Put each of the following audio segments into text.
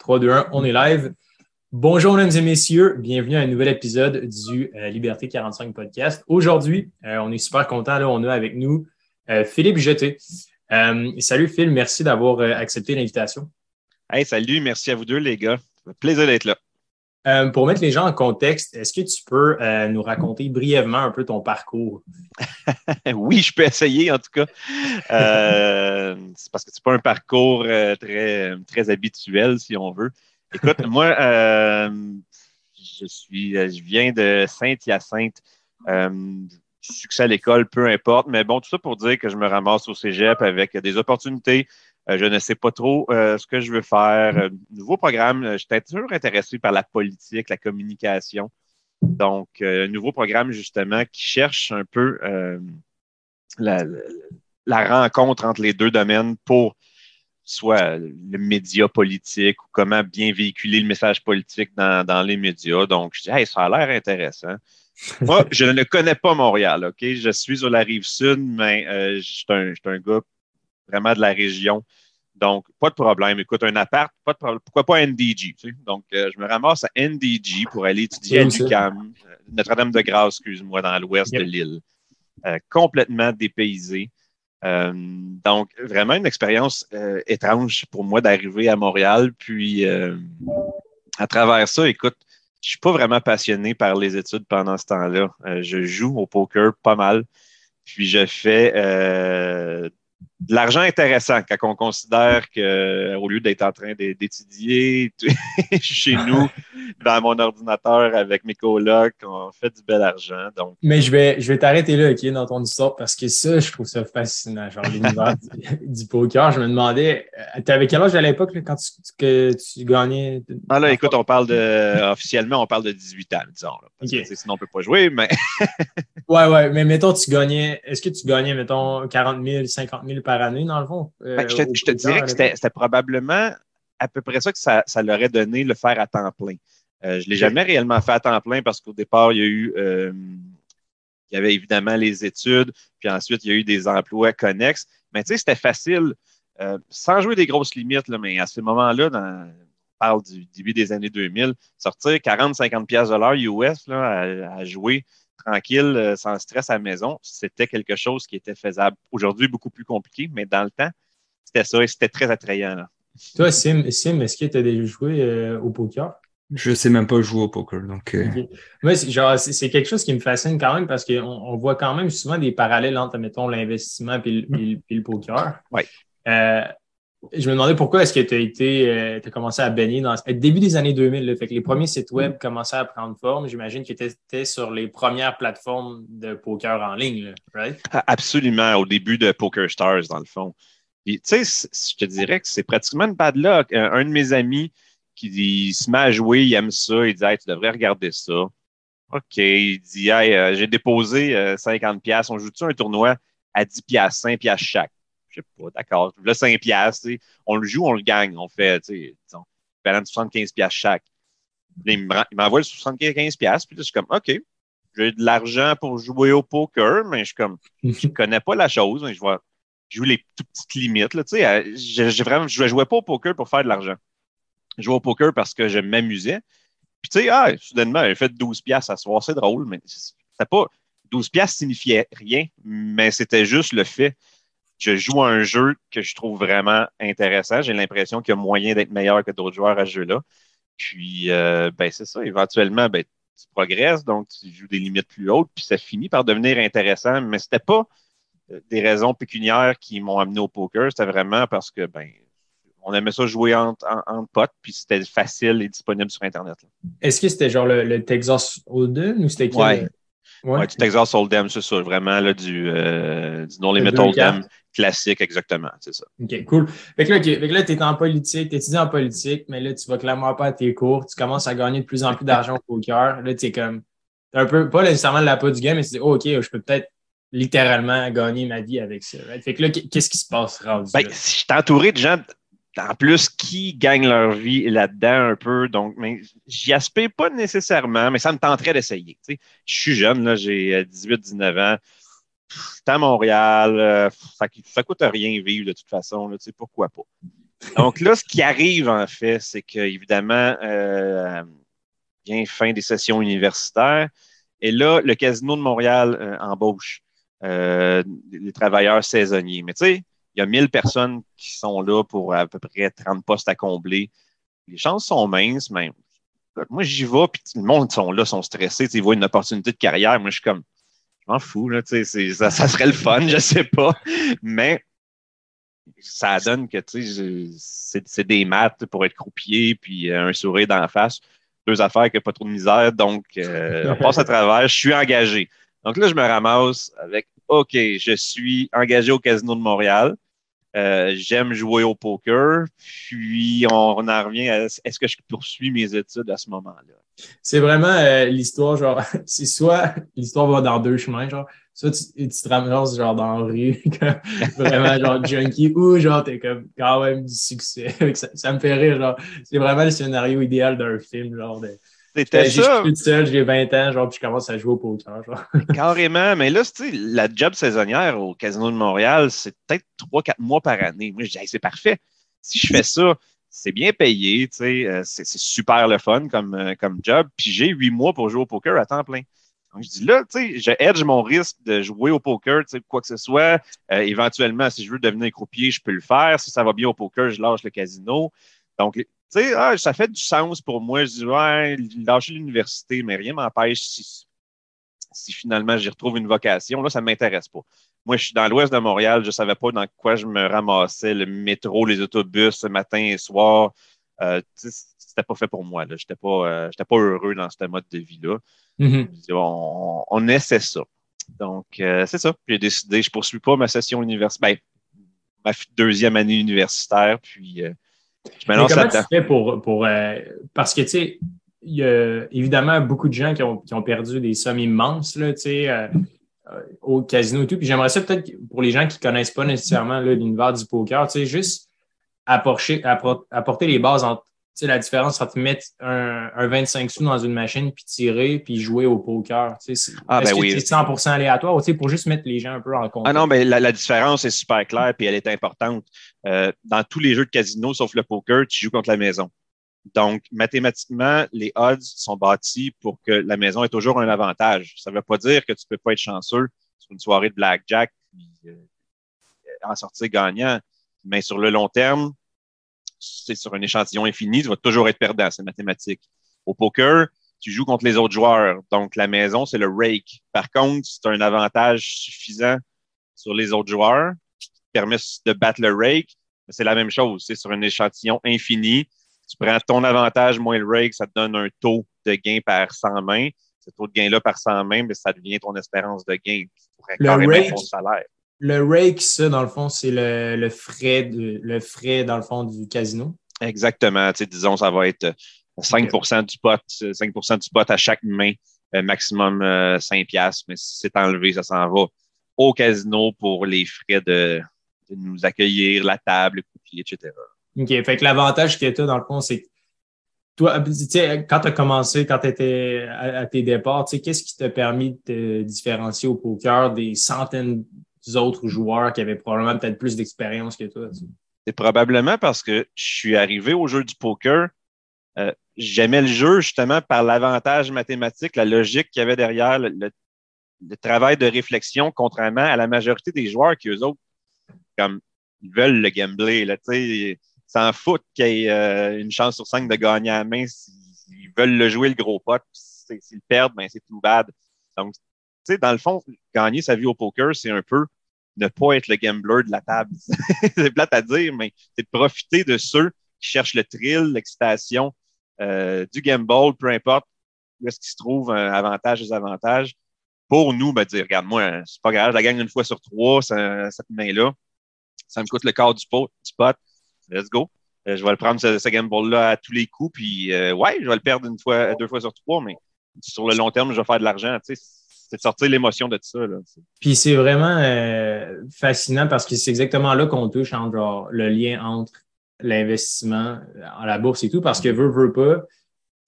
3, 2, 1, on est live. Bonjour, mesdames et messieurs. Bienvenue à un nouvel épisode du euh, Liberté 45 podcast. Aujourd'hui, euh, on est super content. Là, on a avec nous euh, Philippe Jeté. salut Phil, merci d'avoir accepté l'invitation. Hey, salut, merci à vous deux, les gars. Plaisir d'être là. Euh, pour mettre les gens en contexte, est-ce que tu peux euh, nous raconter brièvement un peu ton parcours? oui, je peux essayer en tout cas. Euh, c'est parce que c'est pas un parcours très, très habituel, si on veut. Écoute, moi, je suis je viens de Saint-Hyacinthe. succès à l'école, peu importe, mais bon, tout ça pour dire que je me ramasse au Cégep avec des opportunités, je ne sais pas trop euh, ce que je veux faire. Euh, nouveau programme, j'étais toujours intéressé par la politique, la communication. Donc, nouveau programme justement qui cherche un peu la, rencontre entre les deux domaines pour soit le média politique ou comment bien véhiculer le message politique dans, les médias. Donc, je dis, hey, ça a l'air intéressant. Moi, je ne connais pas Montréal, OK? Je suis sur la rive sud, mais je suis un, un, gars vraiment de la région. Donc, pas de problème. Écoute, un appart, pas de problème. Pourquoi pas NDG? Donc, euh, je me ramasse à NDG pour aller étudier à l'UQAM, euh, Notre-Dame-de-Grâce, excuse-moi, dans l'ouest de l'île. Euh, complètement dépaysé. donc, vraiment une expérience étrange pour moi d'arriver à Montréal. Puis, à travers ça, écoute, je suis pas vraiment passionné par les études pendant ce temps-là. je joue au poker pas mal. Puis, je fais de l'argent intéressant quand on considère que au lieu d'être en train d'étudier chez nous dans mon ordinateur avec mes colocs, on fait du bel argent. Donc. Mais je vais, je vais t'arrêter là, OK, dans ton histoire, parce que ça, je trouve ça fascinant, genre l'univers du, poker. Je me demandais, euh, tu avais quel âge à l'époque quand tu, que tu gagnais? Ah là, écoute, on parle de, officiellement, on parle de 18 ans, disons. sinon, on ne peut pas jouer, mais. ouais, ouais, mais mettons, tu gagnais, est-ce que tu gagnais, mettons, 40 000, 50 000 par année, dans le fond? Euh, ben, je te, dirais que c'était probablement à peu près ça que ça, ça leur donné le faire à temps plein. Euh, je ne l'ai jamais réellement fait à temps plein parce qu'au départ, il y a eu euh, il y avait évidemment les études, puis ensuite, il y a eu des emplois connexes. Mais tu sais, c'était facile, sans jouer des grosses limites, là, mais à ce moment-là, on parle du début des années 2000, sortir 40-50 pièces de l'heure US là, à, jouer tranquille, euh, sans stress à la maison, c'était quelque chose qui était faisable. Aujourd'hui, beaucoup plus compliqué, mais dans le temps, c'était ça et c'était très attrayant. Toi, Sim, est-ce que tu as déjà joué euh, au poker? Je sais même pas jouer au poker. Donc, euh. c'est quelque chose qui me fascine quand même parce qu'on on voit quand même souvent des parallèles entre, mettons, l'investissement et, le, poker. Oui je me demandais pourquoi est-ce que tu as été, euh, as commencé à baigner dans le début des années 2000. fait que les premiers sites web commençaient à prendre forme. J'imagine que tu étais sur les premières plateformes de poker en ligne, right? Absolument, au début de Poker Stars, dans le fond. Tu sais, je te dirais que c'est pratiquement une bad luck. Un, de mes amis qui se met à jouer, il aime ça, il dit hey, tu devrais regarder ça. OK, il dit hey, euh, j'ai déposé 50$, euh, on joue-tu un tournoi à 10$, 5$ chaque? Je sais pas, d'accord. Le 5 piastres, on le joue, on le gagne. On fait, tu sais, disons, 75 piastres chaque. il m'envoie le 75 piastres, puis là, je suis comme, OK, j'ai de l'argent pour jouer au poker, mais je suis comme, je connais pas la chose, mais je vois, je joue les toutes petites limites, là, tu sais, j'ai vraiment, je jouais pas au poker pour faire de l'argent. Je jouais au poker parce que je m'amusais. Puis, tu sais, ah, soudainement, j'ai fait 12 piastres à soir, c'est drôle, mais c'était pas, 12 piastres signifiait rien, mais c'était juste le fait je joue à un jeu que je trouve vraiment intéressant. J'ai l'impression qu'il y a moyen d'être meilleur que d'autres joueurs à ce jeu-là. Puis, euh, ben, c'est ça. Éventuellement, ben, tu progresses, donc tu joues des limites plus hautes, puis ça finit par devenir intéressant. Mais c'était pas euh, des raisons pécuniaires qui m'ont amené au poker. C'était vraiment parce que, ben, on aimait ça jouer entre, potes, puis c'était facile et disponible sur Internet. Est-ce que c'était genre le, Texas Hold'em ou c'était quoi? Ouais. du Texas Hold'em, c'est ça, vraiment là, du, euh, du non-limit Hold'em classique, exactement, c'est ça. OK, cool. Fait que là, okay, là tu es en politique, tu étudies en politique, mais là, tu vas clairement pas à tes cours, tu commences à gagner de plus en plus d'argent au poker. Là, tu es comme, un peu, pas nécessairement de la peau du game, mais tu dis, oh, OK, je peux peut-être littéralement gagner ma vie avec ça. Fait que là, qu'est-ce qui se passe, rendu? Ben, si je suis entouré de gens en plus, qui gagnent leur vie là-dedans un peu. Donc, mais j'y aspire pas nécessairement, mais ça me tenterait d'essayer. Je suis jeune, là, j'ai 18-19 euh, ans. C'est à Montréal, euh, ça, ne coûte rien vivre de toute façon, là, pourquoi pas? Donc là, ce qui arrive, en fait, c'est qu'évidemment, euh, vient fin des sessions universitaires. Et là, le Casino de Montréal euh, embauche euh, les travailleurs saisonniers. Mais tu sais, il y a 1000 personnes qui sont là pour à peu près 30 postes à combler. Les chances sont minces, mais moi, j'y vais, puis le monde sont là, sont stressés. Ils voient une opportunité de carrière. Moi, je suis comme, m'en fous, là, ça, ça serait le fun, je sais pas. Mais ça donne que c'est des maths pour être croupier, puis euh, un sourire d'en face. Deux affaires qui pas trop de misère. Donc, euh, on passe à travers. Je suis engagé. Donc là, je me ramasse avec OK, je suis engagé au Casino de Montréal. Euh, j'aime jouer au poker. Puis on, en revient à est-ce que je poursuis mes études à ce moment-là? C'est vraiment l'histoire, genre, c'est soit l'histoire va dans deux chemins, genre, soit tu, te ramasses genre dans la rue, vraiment genre junkie, ou genre t'es comme quand même du succès. ça, ça, me fait rire, genre, c'est vraiment le scénario idéal d'un film, genre de. C'était ça. Je suis tout seul, j'ai 20 ans, genre, puis je commence à jouer au poker. Genre. Carrément, mais là, tu sais, la job saisonnière au Casino de Montréal, c'est peut-être 3-4 mois par année. Moi, je dis, c'est parfait. Si je fais ça, c'est bien payé, tu sais, euh, c'est super le fun comme, euh, comme job. Puis j'ai 8 mois pour jouer au poker à temps plein. Donc, je dis là, tu sais, je hedge mon risque de jouer au poker, tu sais, quoi que ce soit. Euh, éventuellement, si je veux devenir croupier, je peux le faire. Si ça va bien au poker, je lâche le casino. Donc, tu sais, ah, ça fait du sens pour moi. Je dis, ouais, lâcher l'université, mais rien m'empêche si, si finalement j'y retrouve une vocation. Là, ça ne m'intéresse pas. Moi, je suis dans l'ouest de Montréal. Je ne savais pas dans quoi je me ramassais, le métro, les autobus, matin et soir. Euh, c'était pas fait pour moi. Je n'étais pas, euh, pas heureux dans ce mode de vie-là. Mm-hmm. on, essaie ça. Donc, euh, c'est ça. J'ai décidé, je ne poursuis pas ma session universitaire, ben, ma deuxième année universitaire, puis je me lance comment tu fais pour, pour parce que, tu sais, il y a évidemment beaucoup de gens qui ont, qui ont perdu des sommes immenses, là, tu sais, au casino et tout. Puis j'aimerais ça peut-être pour les gens qui ne connaissent pas nécessairement l'univers du poker, tu sais, juste apporter, apporter les bases entre sais, la différence entre mettre un, un, 25 sous dans une machine, puis tirer, puis jouer au poker. Tu sais, ah, ben oui. c'est 100% aléatoire tu sais, pour juste mettre les gens un peu en compte? Ah non, mais la, la différence est super claire, puis elle est importante. Euh, dans tous les jeux de casino, sauf le poker, tu joues contre la maison. Donc, mathématiquement, les odds sont bâtis pour que la maison ait toujours un avantage. Ça ne veut pas dire que tu ne peux pas être chanceux sur une soirée de blackjack puis euh, en sortir gagnant. Mais sur le long terme, c'est sur un échantillon infini, tu vas toujours être perdant, c'est mathématique. Au poker, tu joues contre les autres joueurs. Donc, la maison, c'est le rake. Par contre, c'est un avantage suffisant sur les autres joueurs qui te permet de battre le rake. C'est la même chose. C'est sur un échantillon infini. Tu prends ton avantage moins le rake, ça te donne un taux de gain par 100 mains. Ce taux de gain-là par 100 mains, mais ça devient ton espérance de gain. le rake, ton salaire. Le rake, ça, dans le fond, c'est le, frais le frais, dans le fond, du casino. Exactement. Tu sais, disons, ça va être 5 du pot, 5% du pot à chaque main, euh, maximum 5 euh, piastres. Mais si c'est enlevé, ça s'en va au casino pour les frais de, nous accueillir, la table, le coupier, etc. OK. Fait que l'avantage que tu as, dans le fond, c'est que toi, tu sais, quand tu as commencé, quand tu étais à, tes départs, tu sais, qu'est-ce qui t'a permis de te différencier au poker des centaines autres joueurs qui avaient probablement peut-être plus d'expérience que toi? C'est probablement parce que je suis arrivé au jeu du poker. Euh, j'aimais le jeu justement par l'avantage mathématique, la logique qu'il y avait derrière, le, travail de réflexion, contrairement à la majorité des joueurs qui, eux autres, comme ils veulent le gambler, là, ils s'en foutent qu'il y ait euh, une chance sur cinq de gagner à la main. Ils veulent le jouer le gros pot. S'ils perdent, ben, c'est tout bad. Donc, sais, dans le fond, gagner sa vie au poker, c'est un peu ne pas être le gambler de la table. c'est plate à dire, mais c'est de profiter de ceux qui cherchent le thrill, l'excitation euh, du gamble, peu importe où est-ce qu'il se trouve un avantage, désavantage. Pour nous, ben, dire, regarde, moi, c'est pas grave, je la gagne une fois sur trois, cette main-là. Ça me coûte le quart du pot, du pot. Let's go. Euh, je vais le prendre, ce, gamble-là, à tous les coups, puis euh, ouais, je vais le perdre une fois, deux fois sur trois, mais sur le long terme, je vais faire de l'argent. Tu sais, c'est sortir l'émotion de ça. Là. Puis c'est vraiment euh, fascinant parce que c'est exactement là qu'on touche entre genre, le lien entre l'investissement en la bourse et tout, parce que veut, veut pas,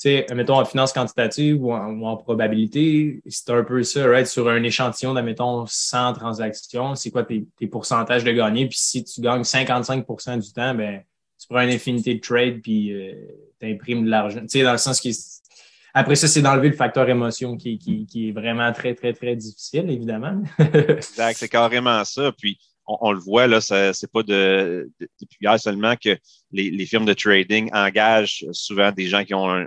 sais, mettons en finance quantitative ou en, probabilité, c'est un peu ça, right? Sur un échantillon de, mettons, 100 transactions, c'est quoi tes, pourcentages de gagner? Puis si tu gagnes 55% du temps, ben tu prends une infinité de trade puis euh, tu imprimes de l'argent. Tu sais, dans le sens qui après ça, c'est d'enlever le facteur émotion qui, qui, est vraiment très, très, très difficile, évidemment. exact, c'est carrément ça. Puis, on, le voit, là, c'est pas de, depuis hier seulement que les, les, firmes de trading engagent souvent des gens qui ont un,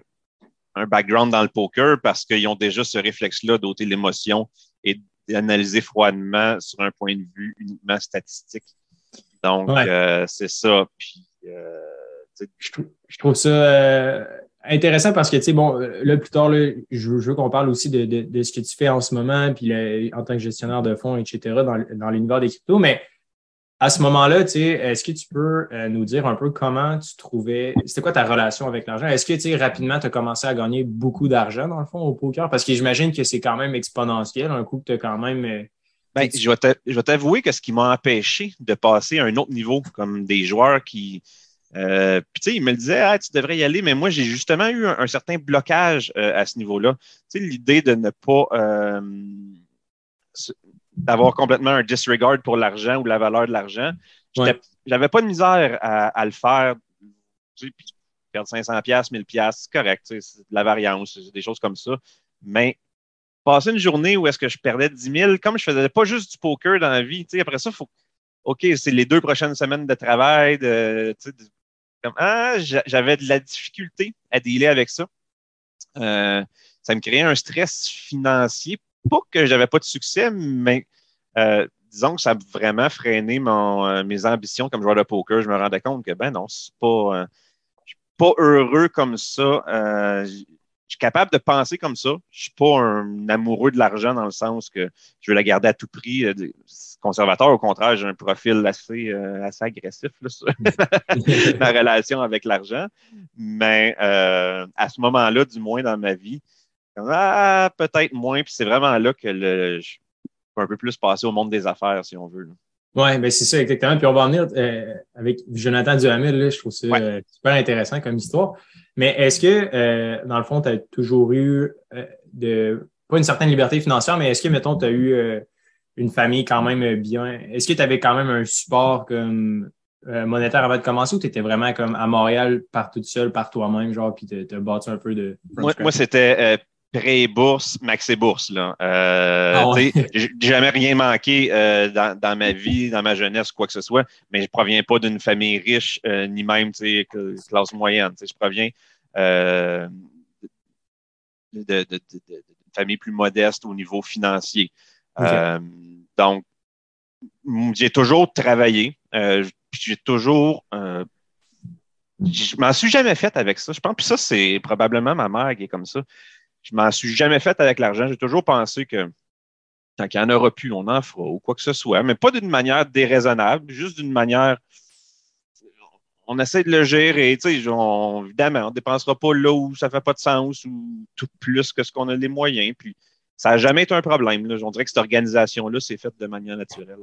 un background dans le poker parce qu'ils ont déjà ce réflexe-là d'ôter l'émotion et d'analyser froidement sur un point de vue uniquement statistique. Donc, euh, c'est ça. Puis, euh, je, trouve, ça euh, intéressant parce que, tu sais, bon, là, plus tard, là, je, veux qu'on parle aussi de, de, ce que tu fais en ce moment, puis en tant que gestionnaire de fonds, etc., dans, dans l'univers des cryptos. Mais à ce moment-là, tu sais, est-ce que tu peux euh, nous dire un peu comment tu trouvais, c'était quoi ta relation avec l'argent? Est-ce que, tu sais, rapidement, tu as commencé à gagner beaucoup d'argent, dans le fond, au poker? Parce que j'imagine que c'est quand même exponentiel, un coup que tu as quand même. Euh, ben, je vais t'avouer que ce qui m'a empêché de passer à un autre niveau, comme des joueurs qui. Euh, puis, tu sais, ils me disaient, ah, tu devrais y aller, mais moi, j'ai justement eu un, certain blocage à ce niveau-là. Tu sais, l'idée de ne pas d'avoir complètement un disregard pour l'argent ou la valeur de l'argent. J'avais pas de misère à, le faire. Tu sais, puis perdre 500 pièces, 1000 pièces, c'est correct, c'est de la variance, des choses comme ça. Mais passer une journée où est-ce que je perdais 10 000, comme je faisais pas juste du poker dans la vie, tu sais, après ça, faut, OK, c'est les deux prochaines semaines de travail, de, tu sais, ah, j'avais de la difficulté à dealer avec ça. Euh, ça me créait un stress financier pas que j'avais pas de succès, mais euh, disons que ça a vraiment freiné mon, euh, mes ambitions comme joueur de poker. Je me rendais compte que, ben non, c'est pas, je suis pas heureux comme ça. Je suis capable de penser comme ça. Je suis pas un amoureux de l'argent dans le sens que je veux la garder à tout prix. conservateur, au contraire, j'ai un profil assez, assez agressif là, sur ma relation avec l'argent. Mais à ce moment-là, du moins dans ma vie, ah, peut-être moins. Puis c'est vraiment là que le, je peux un peu plus passer au monde des affaires, si on veut. Oui, ben c'est ça, exactement. Puis on va en venir euh, avec Jonathan Duhamel, là, je trouve ça euh, super intéressant comme histoire. Mais est-ce que, euh, dans le fond, tu as toujours eu de pas une certaine liberté financière, mais est-ce que, mettons, tu as eu une famille quand même bien? Est-ce que tu avais quand même un support comme monétaire avant de commencer ou tu étais vraiment comme à Montréal par toute seule, par toi-même, genre, puis tu as bâti un peu de. Moi, moi c'était pré-bourse, maxi-bourse. Là. Euh, ah J'ai jamais rien manqué euh, dans, dans, ma vie, dans ma jeunesse, quoi que ce soit, mais je ne proviens pas d'une famille riche, euh, ni même classe moyenne. Je proviens euh, d'une famille plus modeste au niveau financier. Donc, j'ai toujours travaillé. j'ai toujours je m'en suis jamais fait avec ça. Je pense que ça, c'est probablement ma mère qui est comme ça. Je m'en suis jamais fait avec l'argent. J'ai toujours pensé que tant qu'il y en aura plus, on en fera ou quoi que ce soit, mais pas d'une manière déraisonnable, juste d'une manière. On essaie de le gérer, sais, évidemment, on ne dépensera pas là où ça ne fait pas de sens ou tout plus que ce qu'on a les moyens. Puis ça n'a jamais été un problème. Là. On dirait que cette organisation-là s'est faite de manière naturelle.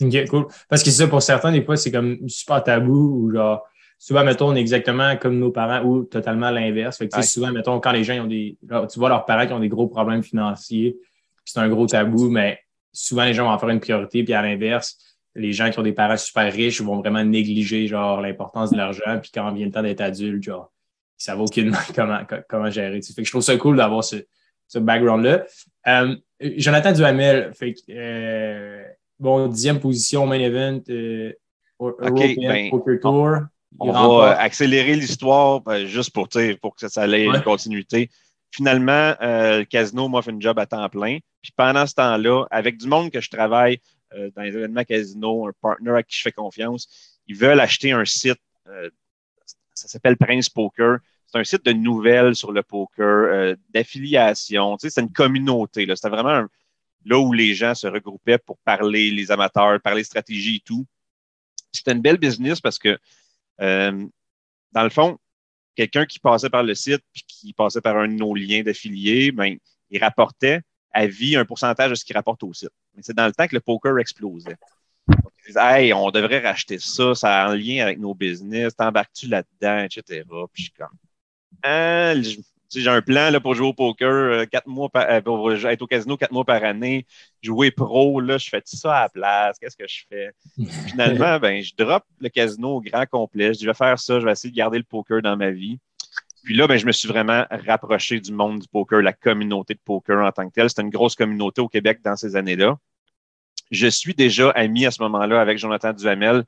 OK, cool. Parce que ça, pour certains, des fois, c'est comme super tabou ou genre souvent, mettons, on est exactement comme nos parents ou totalement l'inverse. Fait que, souvent, mettons, quand les gens ont des. Tu vois leurs parents qui ont des gros problèmes financiers, c'est un gros tabou, mais souvent, les gens vont en faire une priorité. Puis à l'inverse, les gens qui ont des parents super riches vont vraiment négliger genre l'importance de l'argent. Puis quand vient le temps d'être adulte, genre, ils savent aucunement comment, comment gérer. Fait que je trouve ça cool d'avoir ce, ce background-là. Euh, Jonathan Duhamel, fait que, euh, bon, dixième position main event, euh, European ben, Poker Tour. On va accélérer l'histoire ben, juste pour, pour que ça ait une continuité. Finalement, euh, le casino m'a fait une job à temps plein. Puis pendant ce temps-là, avec du monde que je travaille euh, dans les événements casino, un partner à qui je fais confiance, ils veulent acheter un site. Euh, ça s'appelle Prince Poker. C'est un site de nouvelles sur le poker, d'affiliation. Tu sais, c'est une communauté. C'était vraiment là où les gens se regroupaient pour parler, les amateurs, parler stratégie et tout. C'était une belle business parce que euh, dans le fond, quelqu'un qui passait par le site puis qui passait par un de nos liens d'affiliés, ben, il rapportait à vie un pourcentage de ce qu'il rapporte au site. Mais c'est dans le temps que le poker explosait. Hey, on devrait racheter ça, ça a un lien avec nos business, t'embarques-tu là-dedans, etc. Puis hein, j'ai un plan là, pour jouer au poker, euh, quatre mois par, euh, pour être au casino quatre mois par année, jouer pro, là, je fais tout ça à la place, qu'est-ce que je fais? Finalement, ben, je drop le casino au grand complet. Je dis, je vais faire ça, je vais essayer de garder le poker dans ma vie. Puis là, ben, je me suis vraiment rapproché du monde du poker, la communauté de poker en tant que telle. C'était une grosse communauté au Québec dans ces années-là. Je suis déjà ami à ce moment-là avec Jonathan Duhamel.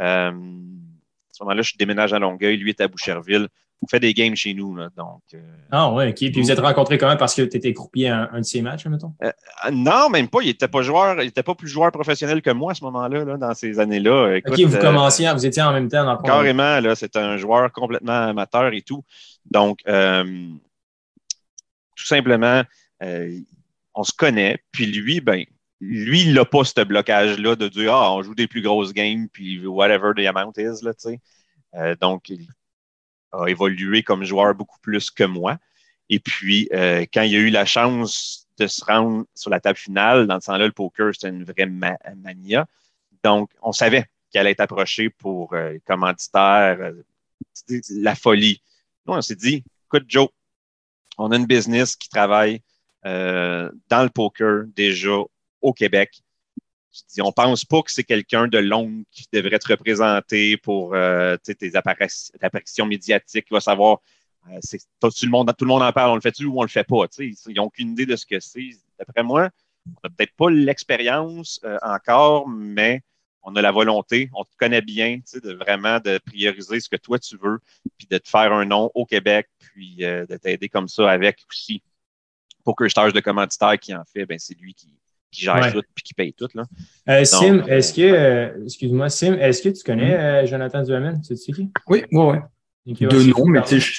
Euh, à ce moment-là, je déménage à Longueuil, lui est à Boucherville. On fait des games chez nous. Là, donc, euh, ah ouais, OK. Puis vous êtes rencontrés comment? Parce que tu étais croupier à un, de ces matchs, mettons? Euh, non, même pas. Il n'était pas joueur, il était pas plus joueur professionnel que moi à ce moment-là, là, dans ces années-là. OK, vous commenciez, vous étiez en même temps dans le Carrément, là, c'était un joueur complètement amateur et tout. Donc, tout simplement, on se connaît. Puis lui, ben, lui, il n'a pas ce blocage-là de dire Ah, on joue des plus grosses games, puis whatever the amount is, là, tu sais. Euh, donc, il a évolué comme joueur beaucoup plus que moi. Et puis, euh, quand il a eu la chance de se rendre sur la table finale, dans ce temps-là, le poker, c'était une vraie mania. Donc, on savait qu'il allait être approché pour euh, commanditaire, euh, la folie. Nous, on s'est dit, écoute, Joe, on a une business qui travaille dans le poker déjà au Québec. On pense pas que c'est quelqu'un de long qui devrait te représenter pour euh, tes apparitions médiatiques, qui va savoir euh, tout, le monde, tout le monde en parle, on le fait-tu ou on le fait pas. Ils n'ont aucune idée de ce que c'est. D'après moi, on n'a peut-être pas l'expérience euh, encore, mais on a la volonté, on te connaît bien, de vraiment de prioriser ce que toi tu veux, puis de te faire un nom au Québec, puis de t'aider comme ça avec aussi Poker Stars de commanditaire qui en fait, ben c'est lui qui, qui gère tout puis qui paye tout. Là. Euh, Sim, euh, est-ce que, euh, excuse-moi, Sim, est-ce que tu connais Jonathan Duhamel? Tu sais qui? Oui, oui, oui. de nom, mais tu sais,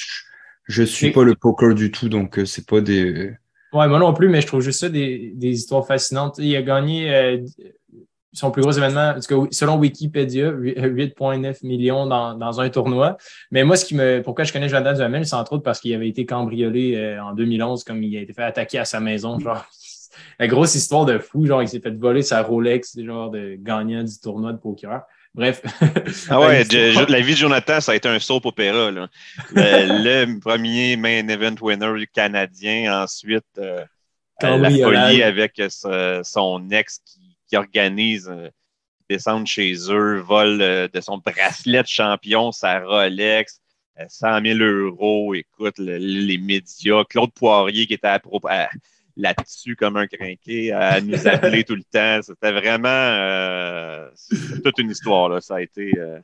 je, ne suis pas le poker du tout, donc c'est pas des. Ouais, moi non plus, mais je trouve juste ça des, des histoires fascinantes. Il a gagné son plus gros événement, selon Wikipédia, 8,9 millions dans, dans, un tournoi. Mais moi, ce qui me, pourquoi je connais Jonathan Duhamel, c'est entre autres parce qu'il avait été cambriolé en 2011, comme il a été fait attaquer à sa maison, genre la grosse histoire de fou, genre, il s'est fait voler sa Rolex, genre, de gagnant du tournoi de poker. Bref. ah ouais, la vie de Jonathan, ça a été un soap opéra. Là. Le, premier main event winner canadien, ensuite euh, euh, la folie avec euh, son ex qui, organise euh, descendre chez eux, vol de son bracelet de champion, sa Rolex. 100 000 euros, écoute, les médias, Claude Poirier qui était à, à, là-dessus comme un crinqué, à nous appeler tout le temps. C'était vraiment euh, toute une histoire. Là. Ça a été. Euh,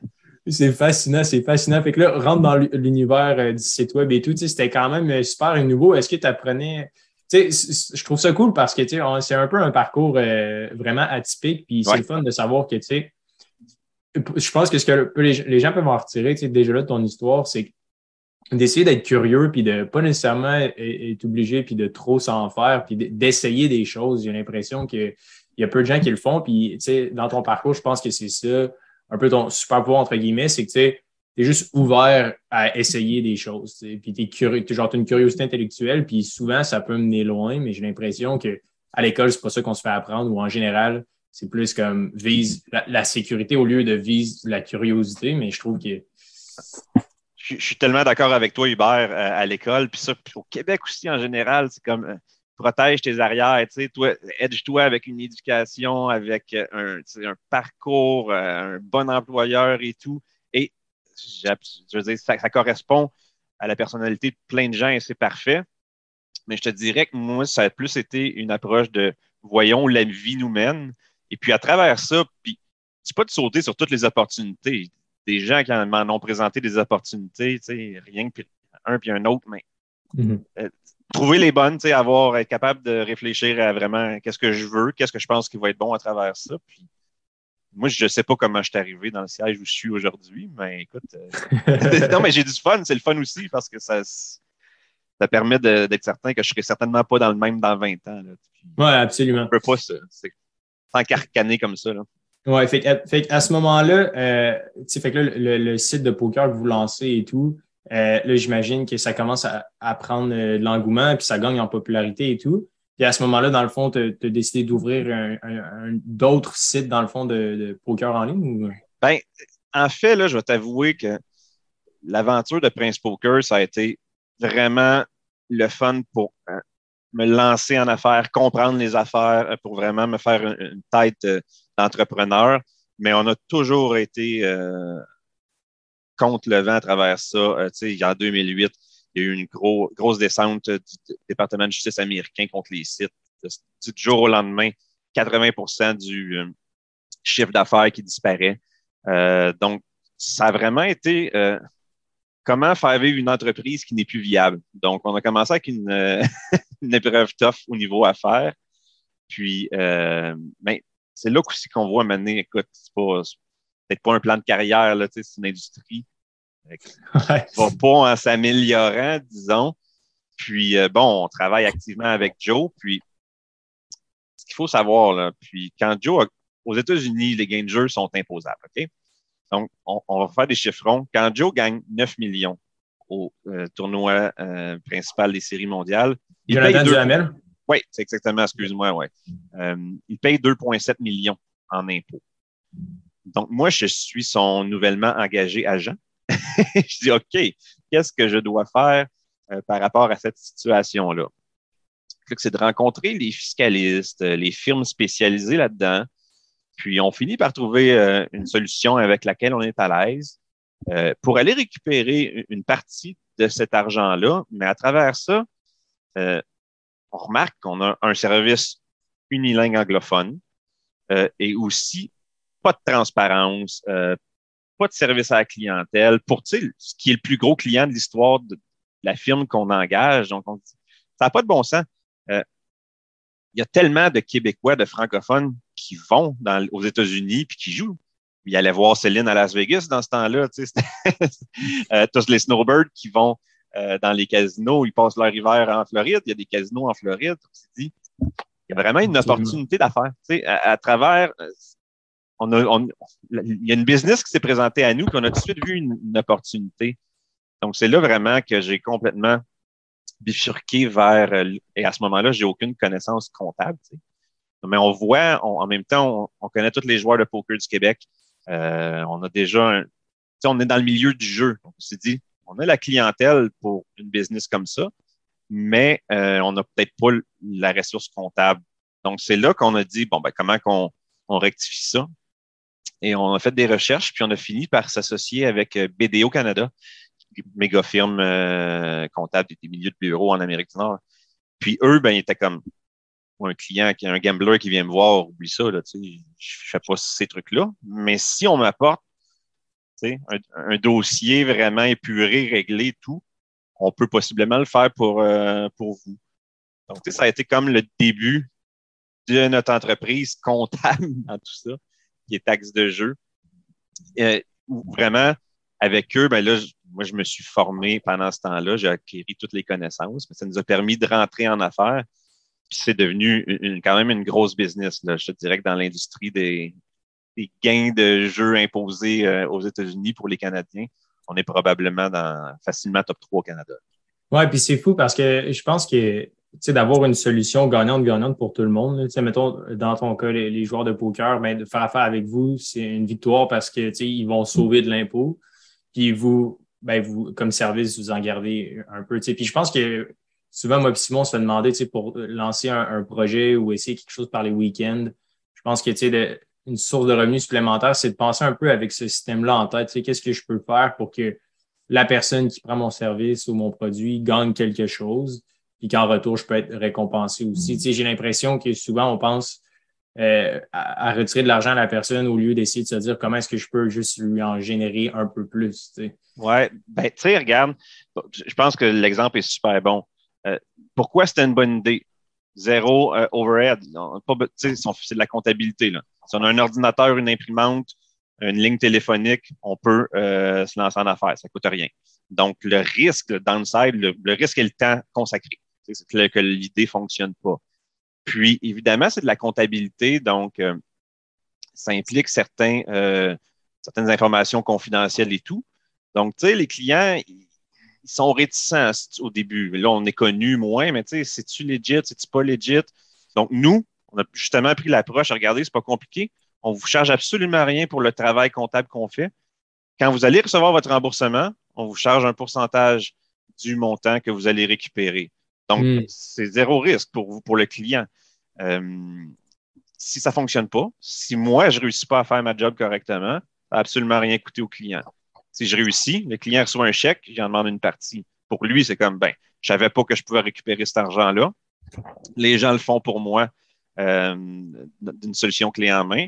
c'est fascinant, c'est fascinant. Fait que là, rentre dans l'univers euh, du site web et tout, c'était quand même super nouveau. Est-ce que tu apprenais. Je trouve ça cool parce que c'est un peu un parcours vraiment atypique. Puis c'est fun de savoir que je pense que ce que les, gens peuvent en retirer déjà là de ton histoire, c'est d'essayer d'être curieux puis de pas nécessairement être obligé puis de trop s'en faire puis d'essayer des choses. J'ai l'impression qu'il y a peu de gens qui le font. Puis, tu sais, dans ton parcours, je pense que c'est ça, un peu ton super pouvoir, entre guillemets, c'est que tu es juste ouvert à essayer des choses. Puis tu es curieux, genre, as une curiosité intellectuelle, puis souvent, ça peut mener loin, mais j'ai l'impression que à l'école, c'est pas ça qu'on se fait apprendre, ou en général, c'est plus comme vise la, la, sécurité au lieu de vise la curiosité, mais je trouve que je, suis tellement d'accord avec toi, Hubert, euh, à l'école. Puis ça, au Québec aussi, en général, c'est comme euh, protège tes arrières, tu sais, toi, aide-toi avec une éducation, avec euh, un, un parcours, un bon employeur et tout. Et je veux dire, ça, correspond à la personnalité de plein de gens et c'est parfait. Mais je te dirais que moi, ça a plus été une approche de voyons la vie nous mène. Et puis à travers ça, puis c'est pas de sauter sur toutes les opportunités des gens qui m'en ont présenté des opportunités, rien que un puis un autre, mais mm-hmm. euh, trouver les bonnes, avoir, être capable de réfléchir à vraiment qu'est-ce que je veux, qu'est-ce que je pense qui va être bon à travers ça. Puis, moi, je ne sais pas comment je suis arrivé dans le siège où je suis aujourd'hui, mais écoute, euh, non, mais j'ai du fun, c'est le fun aussi parce que ça, ça permet d'être certain que je ne serai certainement pas dans le même dans 20 ans. Oui, absolument. On ne peut pas s'encarcaner comme ça. Là. Oui, fait, fait à ce moment-là, euh, que là, le, site de poker que vous lancez et tout, euh, là, j'imagine que ça commence à, prendre euh, de l'engouement, puis ça gagne en popularité et tout. Puis à ce moment-là, dans le fond, tu as, décidé d'ouvrir un, d'autres sites, dans le fond, de, poker en ligne? Ou? Ben, en fait, là, je vais t'avouer que l'aventure de Prince Poker, ça a été vraiment le fun pour euh, me lancer en affaires, comprendre les affaires, euh, pour vraiment me faire une, tête d'entrepreneur. Mais on a toujours été contre le vent à travers ça. sais, en 2008, il y a eu une grosse descente du département de justice américain contre les sites. Du jour au lendemain, 80% du chiffre d'affaires qui disparaît. donc, ça a vraiment été comment faire vivre une entreprise qui n'est plus viable? Donc, on a commencé avec une, euh, épreuve tough au niveau affaires. Puis, euh, ben, c'est là aussi qu'on voit maintenant, écoute, c'est pas, peut-être pas un plan de carrière, là, c'est une industrie qui va pas en s'améliorant, disons. Puis, euh, bon, on travaille activement avec Joe. Puis, ce qu'il faut savoir, là, puis quand Joe, aux États-Unis, les gains de jeu sont imposables, OK? Donc, on, va faire des chiffrons. Quand Joe gagne 9 millions au euh, tournoi euh, principal des séries mondiales, il paye deux... Oui, c'est exactement, excuse-moi, ouais. Euh, il paye 2,7 millions en impôts. Donc, moi, je suis son nouvellement engagé agent. je dis, OK, qu'est-ce que je dois faire par rapport à cette situation-là? C'est de rencontrer les fiscalistes, les firmes spécialisées là-dedans, puis on finit par trouver euh, une solution avec laquelle on est à l'aise euh, pour aller récupérer une partie de cet argent-là. Mais à travers ça, euh, on remarque qu'on a un service unilingue anglophone et aussi pas de transparence, pas de service à la clientèle pour ce qui est le plus gros client de l'histoire de la firme qu'on engage. Donc, on ça n'a pas de bon sens. il y a tellement de Québécois, de francophones qui vont dans, aux États-Unis puis qui jouent. Il allait voir Céline à Las Vegas dans ce temps-là. Euh, tous les snowbirds qui vont euh, dans les casinos, ils passent leur hiver en Floride. Il y a des casinos en Floride. dit, il y a vraiment une opportunité d'affaires. Tu sais, à, travers, euh, on a, on, il y a une business qui s'est présentée à nous, qu'on a tout de suite vu une, opportunité. Donc, c'est là vraiment que j'ai complètement bifurqué vers, et à ce moment-là, j'ai aucune connaissance comptable. Tu sais. Mais on voit, en même temps, on, connaît tous les joueurs de poker du Québec. Euh, on a déjà un, on est dans le milieu du jeu. on s'est dit, on a la clientèle pour une business comme ça, mais euh, on n'a peut-être pas la ressource comptable. Donc, c'est là qu'on a dit, bon, ben, comment on rectifie ça? Et on a fait des recherches, puis on a fini par s'associer avec euh, BDO Canada, méga firme comptable des milieux de bureau en Amérique du Nord. Puis eux, ben, ils étaient comme, un client, qui un gambler qui vient me voir, oublie ça, là, je ne fais pas ces trucs-là. Mais si on m'apporte un, dossier vraiment épuré, réglé, tout, on peut possiblement le faire pour, euh, pour vous. Donc, ça a été comme le début de notre entreprise comptable dans tout ça, qui est taxe de jeu. Euh, vraiment, avec eux, ben là, moi, je me suis formé pendant ce temps-là, j'ai acquis toutes les connaissances, mais ça nous a permis de rentrer en affaires c'est devenu quand même une grosse business. Je te dirais que dans l'industrie des, gains de jeux imposés euh, aux États-Unis pour les Canadiens, on est probablement dans facilement top 3 au Canada. Oui, puis c'est fou parce que je pense que d'avoir une solution gagnante-gagnante pour tout le monde. mettons, dans ton cas, les, joueurs de poker, ben, de faire affaire avec vous, c'est une victoire parce que ils vont sauver de l'impôt. Puis vous, ben, vous, comme service, vous en gardez un peu. Puis je pense que souvent, moi et Simon se fait demander, pour lancer un, projet ou essayer quelque chose par les week-ends, je pense que, tu une source de revenus supplémentaire, c'est de penser un peu avec ce système-là en tête. qu'est-ce que je peux faire pour que la personne qui prend mon service ou mon produit gagne quelque chose, puis qu'en retour, je peux être récompensé aussi. j'ai l'impression que souvent, on pense euh, à, retirer de l'argent à la personne au lieu d'essayer de se dire comment est-ce que je peux juste lui en générer un peu plus. Oui, ben, tu sais, regarde, je pense que l'exemple est super bon. Euh, pourquoi c'était une bonne idée? Zéro euh, overhead. C'est de la comptabilité. Là. Si on a un ordinateur, une imprimante, une ligne téléphonique, on peut euh, se lancer en affaires. Ça ne coûte rien. Donc, le risque, le downside, le, risque est le temps consacré. C'est que, que l'idée ne fonctionne pas. Puis, évidemment, c'est de la comptabilité, donc ça implique certains, certaines informations confidentielles et tout. Donc, tu sais, les clients, ils sont réticents au début. Là, on est connu moins, mais tu sais, c'est-tu legit, c'est-tu pas legit? Donc, nous, on a justement pris l'approche, regardez, c'est pas compliqué. On vous charge absolument rien pour le travail comptable qu'on fait. Quand vous allez recevoir votre remboursement, on vous charge un pourcentage du montant que vous allez récupérer. Donc, hmm. c'est zéro risque pour vous, pour le client. Euh, si ça ne fonctionne pas, si moi, je ne réussis pas à faire ma job correctement, ça absolument rien coûté au client. Si je réussis, le client reçoit un chèque, j'en demande une partie. Pour lui, c'est comme, ben, je ne savais pas que je pouvais récupérer cet argent-là. Les gens le font pour moi d'une solution clé en main.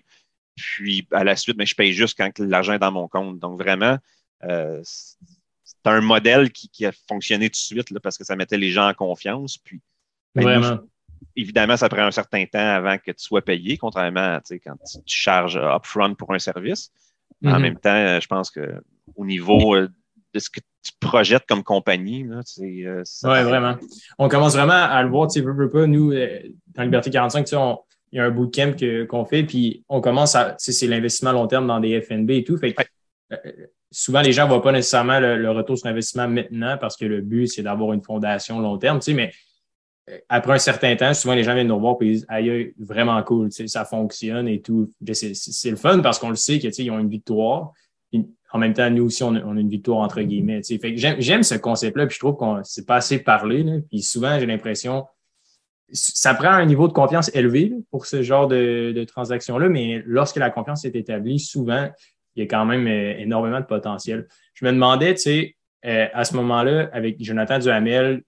Puis, à la suite, ben, je paye juste quand l'argent est dans mon compte. Donc, vraiment, euh, c'est un modèle qui, a fonctionné tout de suite parce que ça mettait les gens en confiance. Puis, ben, évidemment, ça prend un certain temps avant que tu sois payé, contrairement à quand tu, charges upfront pour un service. En mm-hmm. même temps, je pense qu'au niveau euh, de ce que tu projettes comme compagnie. Euh, oui, vraiment. On commence vraiment à le voir, tu sais, veux, pas, nous, euh, dans Liberté 45, tu sais, il y a un bootcamp qu'on fait, puis on commence à, c'est l'investissement long terme dans des FNB et tout. Fait souvent, les gens ne voient pas nécessairement le, retour sur investissement maintenant parce que le but, c'est d'avoir une fondation long terme, tu sais, mais euh, après un certain temps, souvent, les gens viennent nous revoir et disent Aïe, vraiment cool, tu sais, ça fonctionne et tout. C'est le fun parce qu'on le sait qu'ils ont une victoire. En même temps, nous aussi, on a, une victoire entre guillemets. J'aime ce concept-là, puis je trouve qu'on c'est pas assez parlé. Là. Puis souvent, j'ai l'impression ça prend un niveau de confiance élevé pour ce genre de, de transaction-là, mais lorsque la confiance est établie, souvent, il y a quand même euh, énormément de potentiel. Je me demandais, tu sais, euh, à ce moment-là, avec Jonathan Duhamel,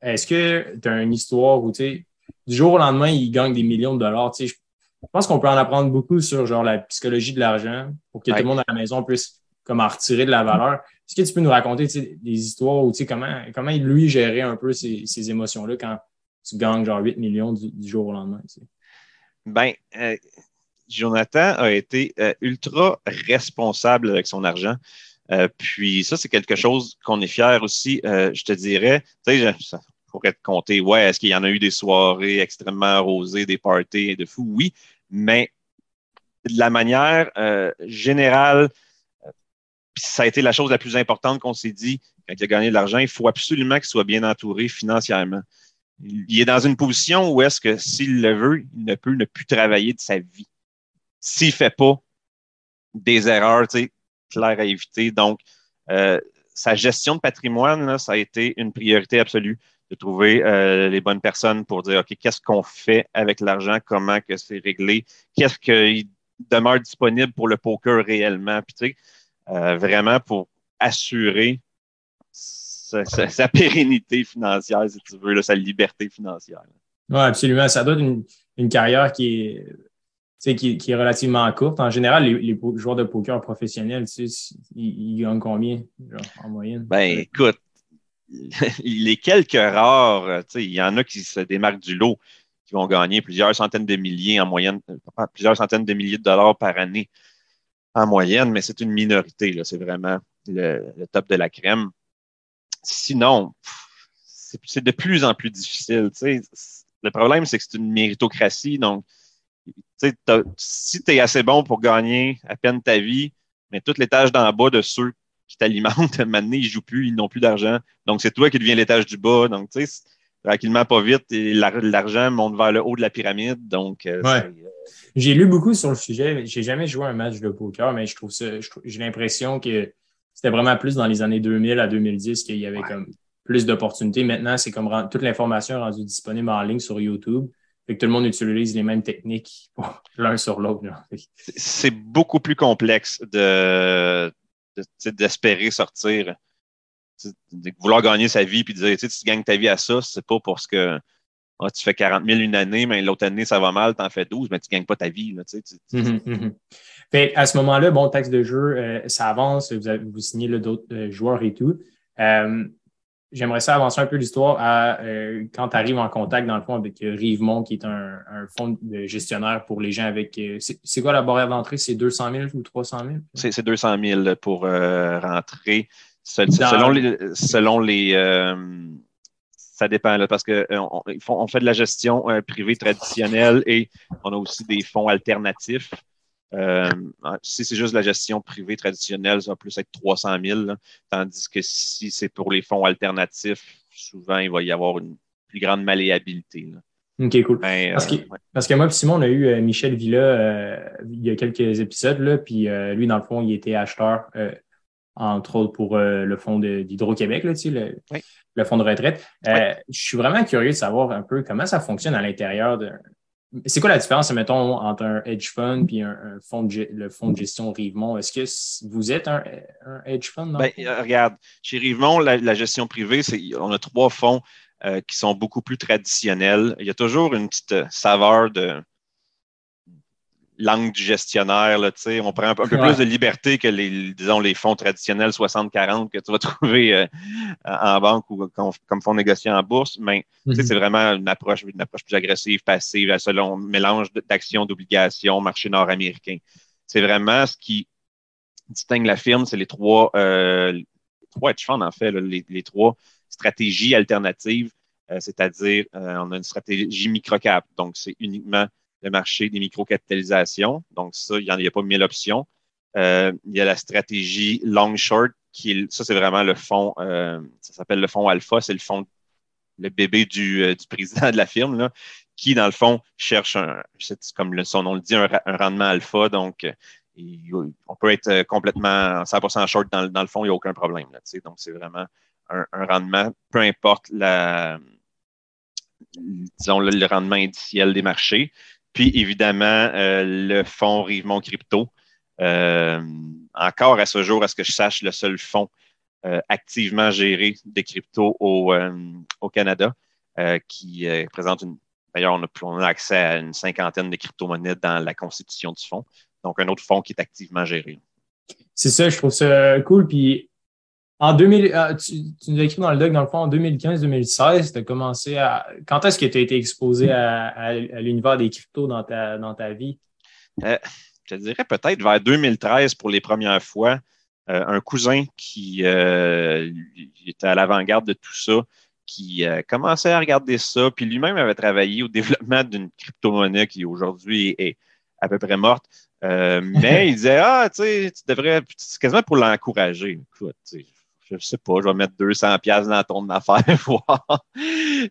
est-ce que tu as une histoire où, tu sais, du jour au lendemain, il gagne des millions de dollars? Tu sais, je pense qu'on peut en apprendre beaucoup sur genre la psychologie de l'argent pour que tout le monde à la maison puisse comme en retirer de la valeur. Est-ce que tu peux nous raconter des histoires sais, comment, comment lui gérait un peu ces, ces émotions-là quand tu gagnes genre 8 millions du, jour au lendemain? Tu sais? Ben, euh, Jonathan a été euh, ultra responsable avec son argent. Euh, puis ça, c'est quelque chose qu'on est fier aussi. Je te dirais, tu sais, ça pourrait te compter, ouais, est-ce qu'il y en a eu des soirées extrêmement arrosées, des parties de fou? Oui, mais de la manière générale, ça a été la chose la plus importante qu'on s'est dit quand il a gagné de l'argent, il faut absolument qu'il soit bien entouré financièrement. Il est dans une position où est-ce que s'il le veut, il ne peut ne plus travailler de sa vie s'il ne fait pas des erreurs claires à éviter. Donc, euh, sa gestion de patrimoine, ça a été une priorité absolue de trouver euh, les bonnes personnes pour dire, OK, qu'est-ce qu'on fait avec l'argent, comment que c'est réglé, qu'est-ce qui demeure disponible pour le poker réellement, puis tu sais, euh, vraiment pour assurer sa, pérennité financière, si tu veux, sa liberté financière. Oui, absolument. Ça doit être une carrière qui est qui, qui, est relativement courte. En général, les, joueurs de poker professionnels, ils, gagnent combien en moyenne? Ben, écoute, les quelques rares, il y en a qui se démarquent du lot, qui vont gagner plusieurs centaines de milliers en moyenne, plusieurs centaines de milliers de dollars par année en moyenne, mais c'est une minorité. C'est vraiment le, top de la crème. Sinon, c'est de plus en plus difficile. Le problème, c'est que c'est une méritocratie, donc si tu es assez bon pour gagner à peine ta vie, mais toutes les tâches d'en bas de ceux qui t'alimentent, maintenant, ils jouent plus, ils n'ont plus d'argent. Donc, c'est toi qui deviens l'étage du bas. Donc, tu tranquillement, pas vite, l'argent monte vers le haut de la pyramide. Donc, euh, euh, J'ai lu beaucoup sur le sujet. J'ai jamais joué un match de poker, mais je trouve ça, j'ai l'impression que c'était vraiment plus dans les années 2000 à 2010 qu'il y avait comme plus d'opportunités. Maintenant, c'est comme toute l'information est rendue disponible en ligne sur YouTube que tout le monde utilise les mêmes techniques l'un sur l'autre. C'est beaucoup plus complexe de, d'espérer sortir. De vouloir gagner sa vie puis de dire, tu gagnes ta vie à ça, c'est pas parce que ah, tu fais 40 000 une année, mais l'autre année, ça va mal, tu en fais 12, mais tu ne gagnes pas ta vie. Mm-hmm, mm-hmm. à ce moment-là, bon, texte de jeu, euh, ça avance, vous, avez, vous signez d'autres euh, joueurs et tout. Euh, j'aimerais ça avancer un peu l'histoire à quand tu arrives en contact, dans le fond, avec Rivemont, qui est un, un fonds de gestionnaire pour les gens avec. C'est quoi la barrière d'entrée? C'est 200 000 ou 300 000? C'est 200 000 pour rentrer. Selon les. Selon les ça dépend, là, parce qu'on on fait de la gestion privée traditionnelle et on a aussi des fonds alternatifs. Euh, si c'est juste la gestion privée traditionnelle, ça va plus être 300 000, tandis que si c'est pour les fonds alternatifs, souvent, il va y avoir une plus grande malléabilité. OK, cool. Ben, parce, que, euh, parce, que, moi et Simon, on a eu euh, Michel Villa il y a quelques épisodes, là, puis lui, dans le fond, il était acheteur entre autres pour le fonds d'Hydro-Québec, le, le fonds de retraite. je suis vraiment curieux de savoir un peu comment ça fonctionne à l'intérieur de, c'est quoi la différence, mettons, entre un hedge fund et un, fonds de, le fonds de gestion Rivemont? Est-ce que vous êtes un, hedge fund? Ben, euh, regarde, chez Rivemont, la, gestion privée, c'est, on a trois fonds euh, qui sont beaucoup plus traditionnels. Il y a toujours une petite euh, saveur de, langue du gestionnaire. Là, on prend un peu, plus de liberté que les, disons, les fonds traditionnels 60-40 que tu vas trouver euh, en banque ou comme, fonds négociés en bourse. Mais mm-hmm. c'est vraiment une approche, une approche plus agressive, passive, selon mélange d'actions, d'obligations, marché nord-américain. C'est vraiment ce qui distingue la firme, c'est les trois, euh, trois hedge funds, en fait, les, trois stratégies alternatives, euh, c'est-à-dire on a une stratégie microcap, donc c'est uniquement le marché des micro-capitalisations. Donc, ça, il n'y a, pas mille options. Euh, il y a la stratégie long short, qui ça, c'est vraiment le fonds, euh, ça s'appelle le fonds alpha, c'est le fonds, le bébé du, euh, du, président de la firme, là, qui, dans le fond, cherche, comme son nom le dit, un, rendement alpha. Donc, on peut être complètement 100% short dans, dans, le fond, il n'y a aucun problème. Là, donc, c'est vraiment un, rendement, peu importe la, disons, le, rendement indiciel des marchés. Puis évidemment, euh, le fonds Rivemont Crypto. Euh, encore à ce jour, à ce que je sache, le seul fonds euh, activement géré des cryptos au, Canada, qui présente une. D'ailleurs, on, on, a accès à une cinquantaine de crypto-monnaies dans la constitution du fonds. Donc, un autre fonds qui est activement géré. C'est ça, je trouve ça cool. Puis en 2000, euh, tu, nous as écrit dans le doc, dans le fond, en 2015-2016, tu as commencé à. Quand est-ce que tu as été exposé à, l'univers des cryptos dans ta, dans ta vie? Euh, je te dirais peut-être vers 2013 pour les premières fois. Euh, un cousin qui était à l'avant-garde de tout ça, qui commençait à regarder ça, puis lui-même avait travaillé au développement d'une crypto-monnaie qui aujourd'hui est à peu près morte. mais il disait Ah, tu sais, tu devrais, c'est quasiment pour l'encourager. Écoute, je sais pas, je vais mettre 200 pièces dans ton affaire, voir.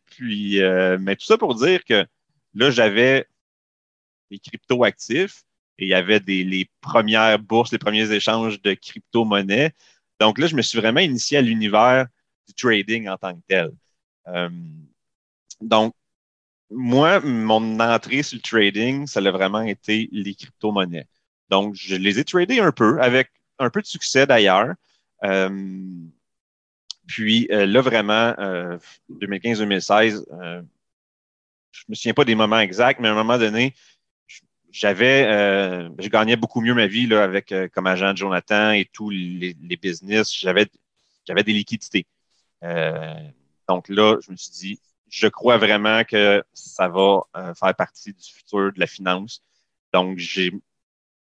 Puis, euh, mais tout ça pour dire que là, j'avais des crypto actifs et il y avait les premières bourses, les premiers échanges de crypto-monnaies. Donc là, je me suis vraiment initié à l'univers du trading en tant que tel. Euh, donc, moi, mon entrée sur le trading, ça a vraiment été les crypto-monnaies. Donc, je les ai tradés un peu, avec un peu de succès d'ailleurs. Euh, puis euh, là, vraiment, 2015-2016, euh, je me souviens pas des moments exacts, mais à un moment donné, j'avais, je gagnais beaucoup mieux ma vie là, avec comme agent de Jonathan et tous les, business. J'avais, j'avais des liquidités. donc là, je me suis dit, je crois vraiment que ça va faire partie du futur de la finance. Donc, j'ai,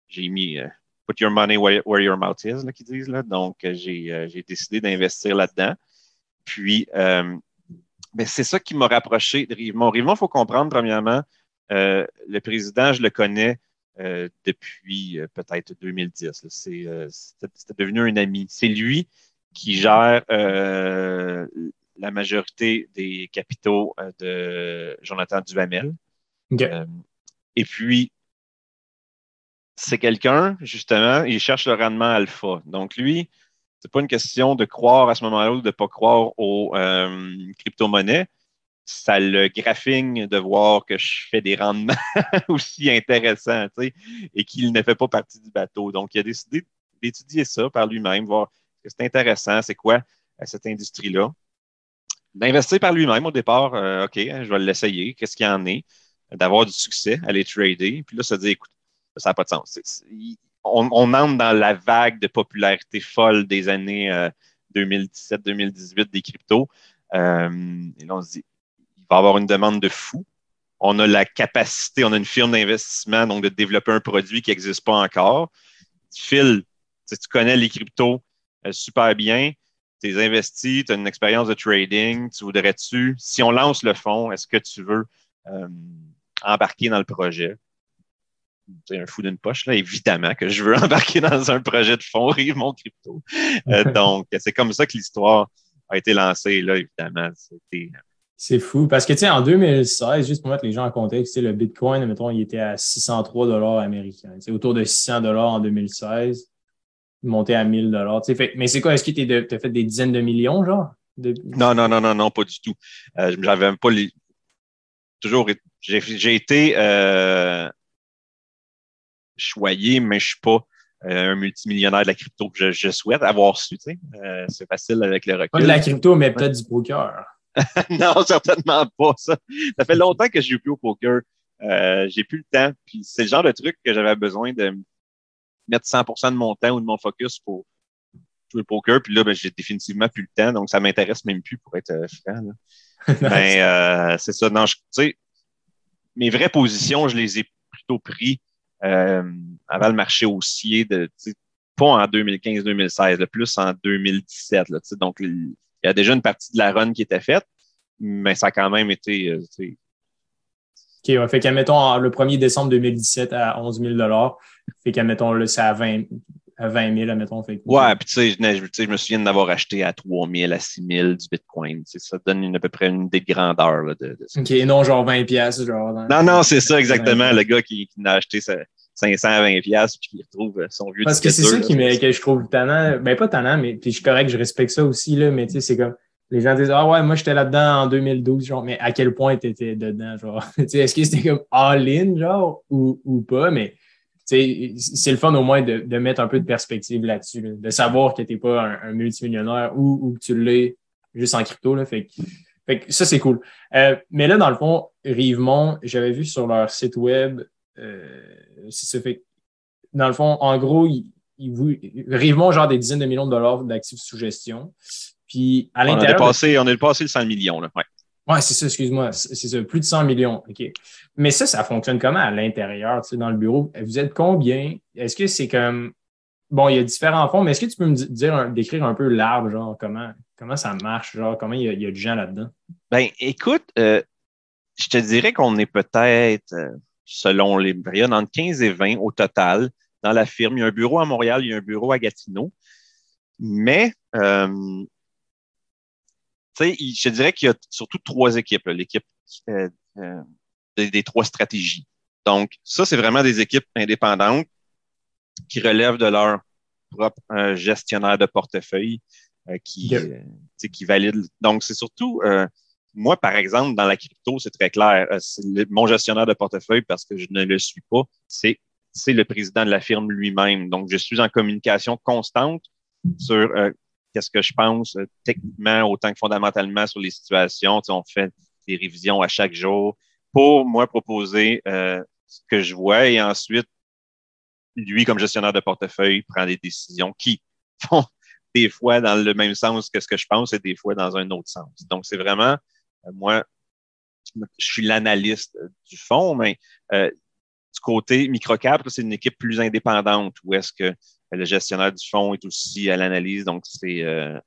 j'ai mis put your money where, your mouth is, là, qu'ils disent. Là. Donc, euh, euh, j'ai, décidé d'investir là-dedans. Puis, euh, ben, c'est ça qui m'a rapproché de Rivemont. Rivemont, il faut comprendre, premièrement, le président, je le connais depuis peut-être 2010. C'est, c'était, devenu un ami. C'est lui qui gère la majorité des capitaux de Jonathan Duhamel. et puis, c'est quelqu'un, justement, il cherche le rendement alpha. Donc, lui, c'est pas une question de croire à ce moment-là ou de ne pas croire aux euh, crypto-monnaies. Ça le graphigne de voir que je fais des rendements aussi intéressants, et qu'il ne fait pas partie du bateau. Donc, il a décidé d'étudier ça par lui-même, voir que c'est intéressant, c'est quoi euh, cette industrie-là. D'investir par lui-même au départ, euh, OK, je vais l'essayer, qu'est-ce qu'il y en est, d'avoir du succès, aller trader, puis là, se dire, écoute, ça n'a pas de sens. On, entre dans la vague de popularité folle des années 2017-2018 euh, des cryptos. Euh, et là, on se dit, il va y avoir une demande de fou. On a la capacité, on a une firme d'investissement, donc de développer un produit qui n'existe pas encore. Phil, tu connais les cryptos euh, super bien, tu es investi, tu as une expérience de trading, tu voudrais-tu, si on lance le fonds, est-ce que tu veux embarquer dans le projet? C'est un fou d'une poche, là, évidemment que je veux embarquer dans un projet de fonds Rive mon crypto. Euh, donc, c'est comme ça que l'histoire a été lancée, là, évidemment. C'est fou. Parce que, tu sais, en 2016, juste pour mettre les gens en contexte, le Bitcoin, mettons, il était à 603 dollars américains. C'est autour de 600 dollars en 2016. monter à 1000 dollars. Mais c'est quoi? Est-ce que tu as fait des dizaines de millions, genre? Non, non, non, non, non, pas du tout. Euh, J'avais même pas les. Toujours, j'ai été euh, choyé, mais je suis pas euh, un multimillionnaire de la crypto que je, souhaite avoir su. Euh, c'est facile avec le recul. Pas de la crypto, mais peut-être du poker. non, certainement pas ça. Ça fait longtemps que je joue plus au poker. Euh, j'ai plus le temps. Puis c'est le genre de truc que j'avais besoin de mettre 100% de mon temps ou de mon focus pour jouer au poker. Puis là, ben, j'ai définitivement plus le temps. Donc, ça m'intéresse même plus pour être euh, franc. Mais c'est ça. Non, sais, mes vraies positions, je les ai plutôt pris euh, avant le marché haussier de pas en 2015-2016, plus en 2017. Là, donc, il y a déjà une partie de la run qui était faite, mais ça a quand même été. Euh, OK, ouais, fait qu'admettons, le 1er décembre 2017 à 11 000 fait qu'admettons, là, c'est à 20, à 20 000, admettons. Fait ouais, puis tu sais, je, me souviens d'avoir acheté à 3 000, à 6 000 du Bitcoin. Ça donne à peu près une des grandeurs. Là, de, OK, non genre 20 pièces genre. Non, non, c'est ça, exactement. Le gars qui, qui a acheté ça. 520 pièces puis qu'il retrouve son vieux Parce que c'est ça qui me, que je trouve tannant. Ben, pas tannant, mais puis je suis correct, je respecte ça aussi, là, mais tu sais, c'est comme, les gens disent, ah ouais, moi, j'étais là-dedans en 2012, genre, mais à quel point tu étais dedans, genre, tu sais, est-ce que c'était comme all-in, genre, ou, ou pas, mais, c'est le fun au moins de, de, mettre un peu de perspective là-dessus, de savoir que t'es pas un, multimillionnaire ou, ou que tu l'es juste en crypto, là, fait que, fait que ça, c'est cool. Euh, mais là, dans le fond, Rivemont, j'avais vu sur leur site web, euh, si ça fait. Dans le fond, en gros, il, il, Rivemont, genre des dizaines de millions de dollars d'actifs sous gestion. Puis à l'intérieur. On, est on est passé le 100 millions, là. Ouais. Ouais, c'est ça, excuse-moi. C'est ça, plus de 100 millions. OK. Mais ça, ça fonctionne comment à l'intérieur, tu sais, dans le bureau? Vous êtes combien? Est-ce que c'est comme. Bon, il y a différents fonds, mais est-ce que tu peux me dire, décrire un peu l'arbre, genre, comment, comment ça marche, genre, comment il y a, il gens là-dedans? Ben, écoute, euh, je te dirais qu'on est peut-être. Euh, selon les périodes, entre 15 et 20 au total dans la firme. Il y a un bureau à Montréal, il y a un bureau à Gatineau. Mais, euh, sais, je dirais qu'il y a surtout trois équipes. L'équipe euh, euh, des, trois stratégies. Donc, ça, c'est vraiment des équipes indépendantes qui relèvent de leur propre gestionnaire de portefeuille qui, qui valide. Donc, c'est surtout moi, par exemple, dans la crypto, c'est très clair. Euh, mon gestionnaire de portefeuille, parce que je ne le suis pas, c'est c'est le président de la firme lui-même. Donc, je suis en communication constante sur euh, qu'est-ce que je pense euh, techniquement autant que fondamentalement sur les situations. Tu on fait des révisions à chaque jour pour moi proposer ce que je vois et ensuite, lui, comme gestionnaire de portefeuille, prend des décisions qui font des fois dans le même sens que ce que je pense et des fois dans un autre sens. Donc, c'est vraiment euh, moi, je suis l'analyste du fond, mais euh, du côté microcap, c'est une équipe plus indépendante où est-ce que le gestionnaire du fonds est aussi à l'analyse. Donc, c'est euh,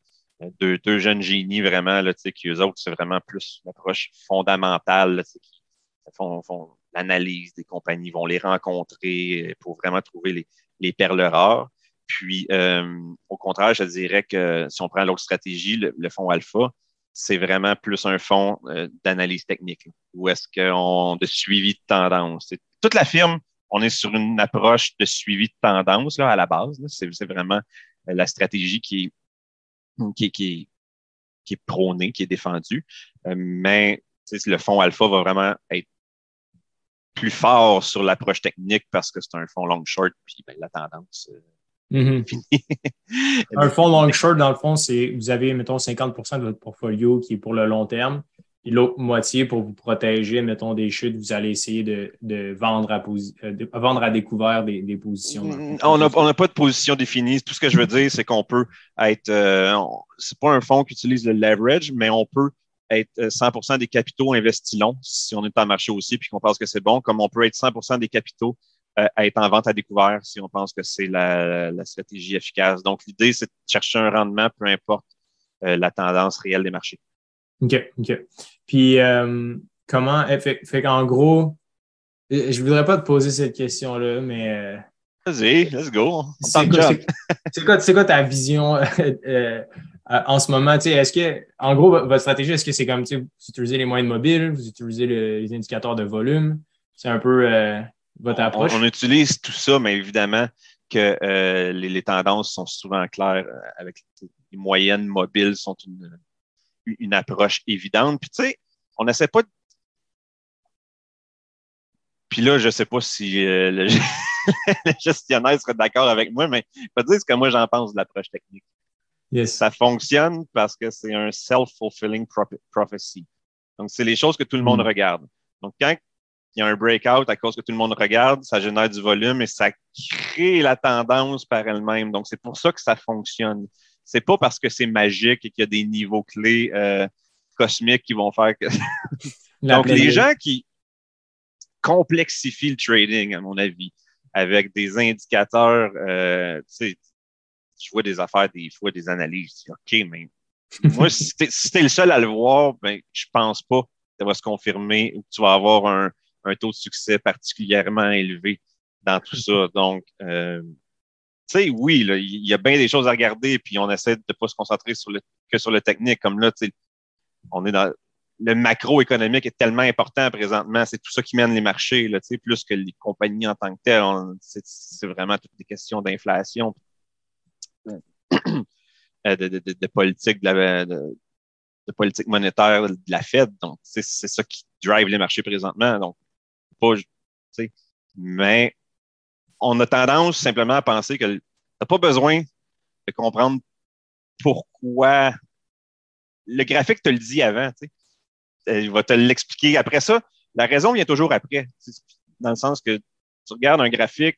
deux, jeunes génies vraiment, là, qui eux autres, c'est vraiment plus l'approche fondamentale, qui font, l'analyse des compagnies, vont les rencontrer pour vraiment trouver les, les perles rares. Puis, au contraire, je dirais que si on prend l'autre stratégie, le fonds alpha, c'est vraiment plus un fonds euh, d'analyse technique, ou est-ce qu'on de suivi de tendance. Toute la firme, on est sur une approche de suivi de tendance là, à la base. C'est vraiment euh, la stratégie qui est, qui, qui, qui est prônée, qui est défendue. Euh, mais le fonds alpha va vraiment être plus fort sur l'approche technique parce que c'est un fonds long short, puis ben, la tendance Mhm. un fonds long short, dans le fond, c'est vous avez, mettons, 50% de votre portfolio qui est pour le long terme. L'autre moitié, pour vous protéger, mettons, des chutes, vous allez essayer de, vendre, à euh, vendre à découvert des, positions. Mm, on n'a pas de position définie. Tout ce que je veux dire, c'est qu'on peut être. Euh, c'est pas un fonds qui utilise le leverage, mais on peut être 100% euh, des capitaux investis longs si on est en marché aussi puis qu'on pense que c'est bon, comme on peut être 100% des capitaux euh, à être en vente à découvert si on pense que c'est la, stratégie efficace. Donc, l'idée, c'est de chercher un rendement, peu importe euh, la tendance réelle des marchés. OK, OK. Puis, euh, comment, eh, fait, fait qu'en gros, je voudrais pas te poser cette question-là, mais. Vas-y, let's go. C'est quoi, quoi, ta vision en ce moment? Est-ce que, en gros, votre stratégie, est-ce que c'est comme, vous utilisez les moyens mobiles, vous utilisez les indicateurs de volume? C'est un peu votre approche? On, utilise tout ça, mais évidemment, que euh, les, tendances sont souvent claires euh, avec les moyennes mobiles sont une, une approche évidente. Puis tu sais, on n'essaie pas de... Puis là, je ne sais pas si euh, le, gestionnaire serait d'accord avec moi, mais je peux dire ce que moi j'en pense de l'approche technique. Ça fonctionne parce que c'est un self-fulfilling prophecy. Donc, c'est les choses que tout le monde mm. regarde. Donc, quand il y a un breakout à cause que tout le monde regarde, ça génère du volume et ça crée la tendance par elle-même. Donc, c'est pour ça que ça fonctionne. C'est pas parce que c'est magique et qu'il y a des niveaux clés euh, cosmiques qui vont faire que. Donc, les gens qui complexifient le trading, à mon avis, avec des indicateurs, euh, tu sais, je vois des affaires, des fois, des analyses. OK, mais moi, si tu es, le seul à le voir, ben, je pense pas que ça va se confirmer ou que tu vas avoir un, un taux de succès particulièrement élevé dans tout ça. Donc, euh, sais, oui, il y a bien des choses à regarder, puis on essaie de ne pas se concentrer sur le, que sur le technique. Comme là, tu on est dans le macroéconomique est tellement important présentement. C'est tout ça qui mène les marchés, là, tu plus que les compagnies en tant que telles. C'est vraiment toutes des questions d'inflation, de, de, de, politique de la, de, politique monétaire de la Fed. Donc, c'est ça qui drive les marchés présentement. Donc, pas, mais on a tendance simplement à penser que tu n'as pas besoin de comprendre pourquoi. Le graphique te le dit avant, euh, il va te l'expliquer. Après ça, la raison vient toujours après, dans le sens que tu regardes un graphique,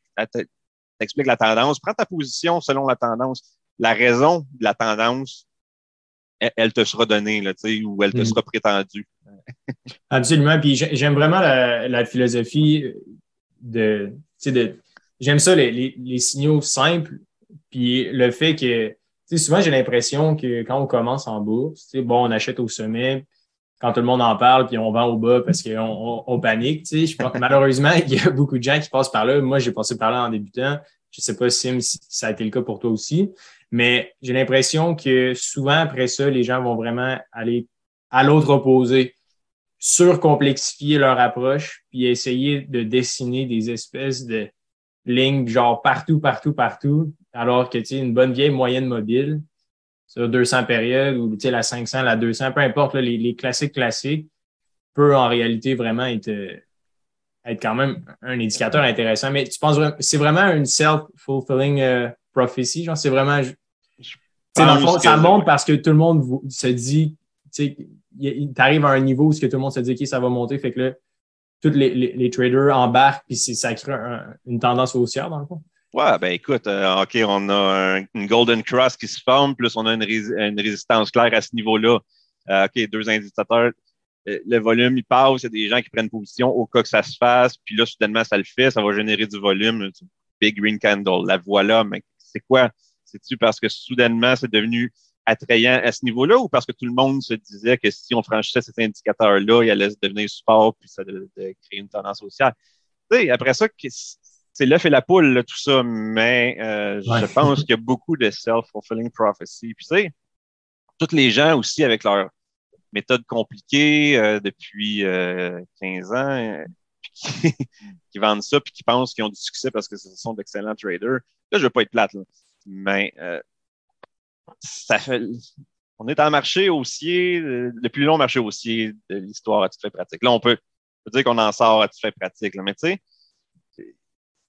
t'explique la tendance, prends ta position selon la tendance. La raison de la tendance, elle, te sera donnée, là, ou elle te mm-hmm. sera prétendue. Absolument. Puis j'aime vraiment la, philosophie de, de j'aime ça, les, les, signaux simples. Puis le fait que, souvent j'ai l'impression que quand on commence en bourse, bon, on achète au sommet, quand tout le monde en parle, puis on vend au bas parce qu'on on, panique. Je pense, malheureusement, il y a beaucoup de gens qui passent par là. Moi, j'ai passé par là en débutant. Je sais pas si ça a été le cas pour toi aussi. Mais j'ai l'impression que souvent, après ça, les gens vont vraiment aller à l'autre opposé, surcomplexifier leur approche, puis essayer de dessiner des espèces de lignes genre partout, partout, partout, alors que tu sais, une bonne vieille moyenne mobile sur 200 périodes ou tu sais, la 500, la 200, peu importe, les, les, classiques classiques, peut en réalité vraiment être, être quand même un indicateur intéressant. Mais tu penses c'est vraiment une self-fulfilling euh, prophecy, genre c'est vraiment dans le fond, ça monte parce que tout le monde se dit, tu arrives à un où où tout le monde se dit, OK, ça va monter. Fait que là, tous les, les, traders embarquent, puis ça crée une tendance haussière, dans le fond. Ouais, ben écoute, euh, OK, on a une Golden Cross qui se forme, plus on a une, résistance claire à ce niveau-là. Euh, OK, deux indicateurs. Euh, le volume, il passe, il y a des gens qui prennent position au cas que ça se fasse, puis là, soudainement, ça le fait, ça va générer du volume. Big green candle, la voilà, mais c'est quoi? C'est-tu parce que soudainement, c'est devenu attrayant à ce niveau-là ou parce que tout le monde se disait que si on franchissait cet indicateur-là, il allait devenir support puis ça allait créer une tendance haussière? Tu sais, après ça, c'est l'œuf et la poule, tout ça, mais euh, je pense qu'il y a beaucoup de self-fulfilling prophecy. Puis tu sais, tous les gens aussi avec leur méthode compliquée euh, depuis 15 euh, ans, qui, qui, vendent ça puis qui pensent qu'ils ont du succès parce que ce sont d'excellents traders. Là, je veux pas être plate. Là mais fait. On est en marché haussier, le plus long marché haussier de l'histoire à titre pratique. Là, on peut, dire qu'on en sort à titre pratique, là, mais tu sais,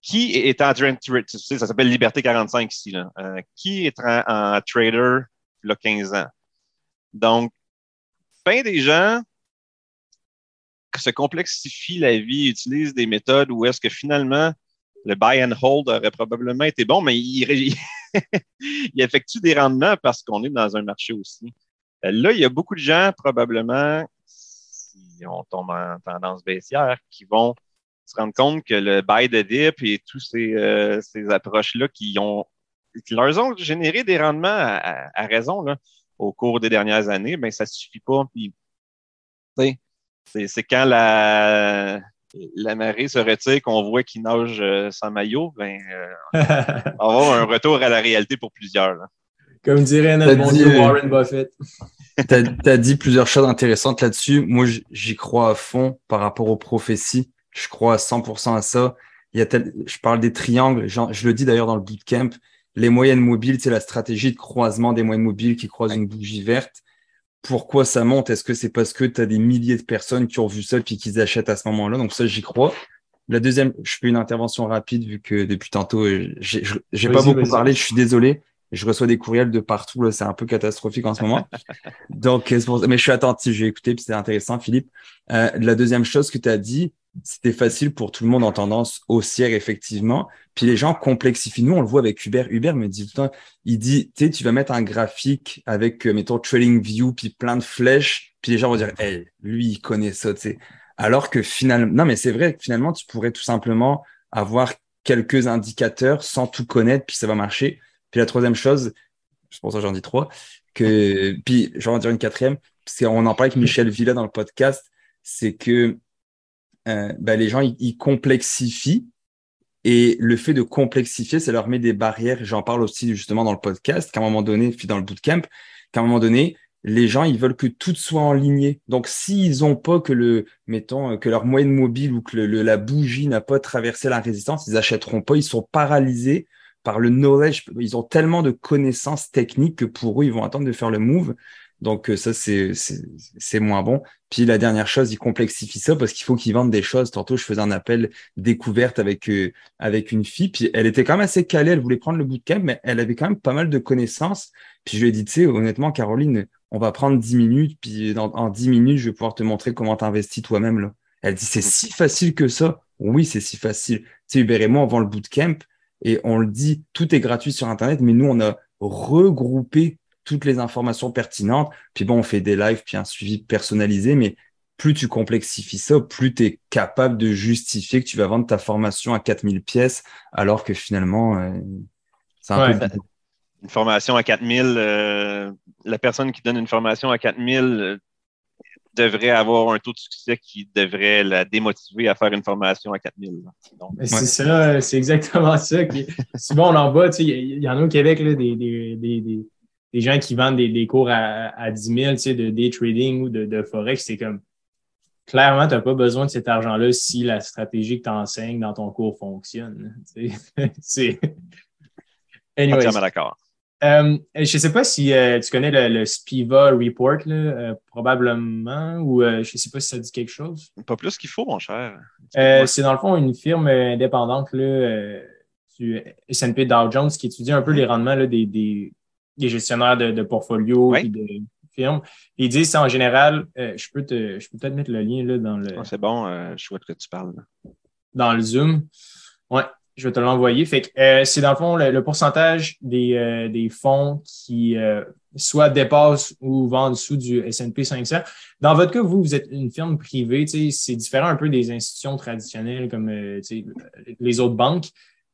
qui est en train tu sais, ça s'appelle Liberté 45 ici. Euh, qui est en, trader il y a 15 ans? Donc, plein des gens se complexifient la vie, utilisent des méthodes où est-ce que finalement, le buy and hold aurait probablement été bon, mais il, il effectue des rendements parce qu'on est dans un marché aussi. Euh, là, il y a beaucoup de gens, probablement, si on tombe en tendance baissière, qui vont se rendre compte que le buy de dip et toutes ces, euh, ces approches-là qui ont qui leur ont généré des rendements à, raison là, au cours des dernières années, ben ça suffit pas. Puis, c'est quand la, la marée se retire, qu'on voit qu'il nage euh, sans maillot, ben, euh, on va avoir un retour à la réalité pour plusieurs. Comme dirait notre bon dit, euh, Warren Buffett. tu as, dit plusieurs choses intéressantes là-dessus. Moi, j'y crois à fond par rapport aux prophéties. Je crois à 100% à ça. il y a je parle des triangles, je le dis d'ailleurs dans le bootcamp, les moyennes mobiles, c'est la stratégie de croisement des moyennes mobiles qui croisent une bougie verte. Pourquoi ça monte? Est-ce que c'est parce que tu as des milliers de personnes qui ont vu ça puis qu'ils achètent à ce moment-là? Donc ça, j'y crois. La deuxième, je fais une intervention rapide vu que depuis tantôt, j'ai pas beaucoup parlé, je suis désolé. Je reçois des courriels de partout, c'est un peu catastrophique en ce moment. Donc, mais je suis attentif, j'ai écouté, puis c'est intéressant, Philippe. Euh, la deuxième chose que tu as dit, c'était facile pour tout le monde en tendance haussière, effectivement. Puis les gens complexifient. Nous, on le voit avec Hubert. Hubert me dit tout le temps, il dit, tu sais, tu vas mettre un graphique avec, euh, mettons, Trading View, puis plein de flèches, puis les gens vont dire, hey, lui, il connaît ça, tu sais. Alors que finalement, non, mais c'est vrai finalement, tu pourrais tout simplement avoir quelques indicateurs sans tout connaître, puis ça va marcher. Puis la troisième chose, pour ça que j'en dis trois, que, puis je vais dire une quatrième, parce qu'on en parlait avec Michel Villa dans le podcast, c'est que euh, ben, les gens, ils, complexifient. Et le fait de complexifier, ça leur met des barrières. J'en parle aussi justement dans le podcast, qu'à un moment donné, puis dans le bootcamp, qu'à un moment donné, les gens, ils veulent que tout soit en ligne. Donc, s'ils ont pas que le, mettons, que leur moyenne mobile ou que la bougie n'a pas traversé la résistance, ils achèteront pas. Ils sont paralysés par le knowledge. Ils ont tellement de connaissances techniques que pour eux, ils vont attendre de faire le move. Donc euh, ça, c'est moins bon. Puis la dernière chose, ils complexifient ça parce qu'il faut qu'ils vendent des choses. Tantôt, je faisais un appel découverte avec, euh, avec une fille, puis elle était quand même assez calée, elle voulait prendre le bootcamp, mais elle avait quand même pas mal de connaissances. Puis je lui ai dit, tu sais, honnêtement, Caroline, on va prendre 10 minutes, puis dans, en 10 minutes, je vais pouvoir te montrer comment t'investis toi-même. là. Elle dit, c'est si facile que ça. Oui, c'est si facile. Tu sais, Hubert et moi, on vend le bootcamp et on le dit, tout est gratuit sur Internet, mais nous, on a regroupé toutes les informations pertinentes. Puis bon, on fait des lives, puis un suivi personnalisé, mais plus tu complexifies ça, plus tu es capable de justifier que tu vas vendre ta formation à 4000 pièces, alors que finalement, euh, c'est un peu... Une formation à 4000, euh, la personne qui donne une formation à 4000 euh, devrait avoir un taux de succès qui devrait la démotiver à faire une formation à 4000. C'est ça, c'est exactement ça. Qui... souvent, on en bas, il y, en a au Québec là, des, des, des des gens qui vendent des, cours à, à 10 000 tu sais, de day trading ou de, de forex, c'est comme clairement, tu n'as pas besoin de cet argent-là si la stratégie que tu enseignes dans ton cours fonctionne. c'est. Entièrement d'accord. Euh, je ne sais pas si euh, tu connais le, Spiva Report, là, euh, probablement, ou je ne sais pas si ça dit quelque chose. Pas plus qu'il faut, mon cher. c'est dans le fond une firme indépendante là, du S&P Dow Jones qui étudie un peu les rendements là, des, des, des gestionnaires de, de portfolio et de firmes. Ils disent en général, euh, je peux te, je peux peut-être mettre le lien là, dans le. c'est bon, euh, je vois que tu parles. Dans le Zoom. Ouais, je vais te l'envoyer. Fait que euh, c'est dans le fond le, pourcentage des, des fonds qui soit dépassent ou vont en dessous du S&P 500. Dans votre cas, vous, vous êtes une firme privée, c'est différent un peu des institutions traditionnelles comme les autres banques.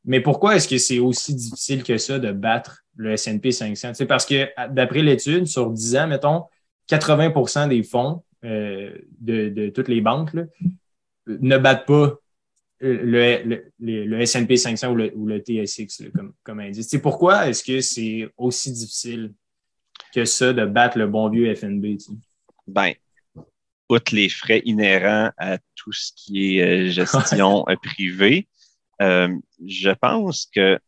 Mais pourquoi est-ce que c'est aussi difficile que ça de battre le S&P 500? C'est parce que d'après l'étude, sur 10 ans, mettons, 80% des fonds euh, de, toutes les banques ne battent pas le, le, S&P 500 ou le, ou TSX comme, comme indice. C'est pourquoi est-ce que c'est aussi difficile que ça de battre le bon vieux FNB? Ben, outre les frais inhérents à tout ce qui est euh, gestion euh, privée, euh, je pense que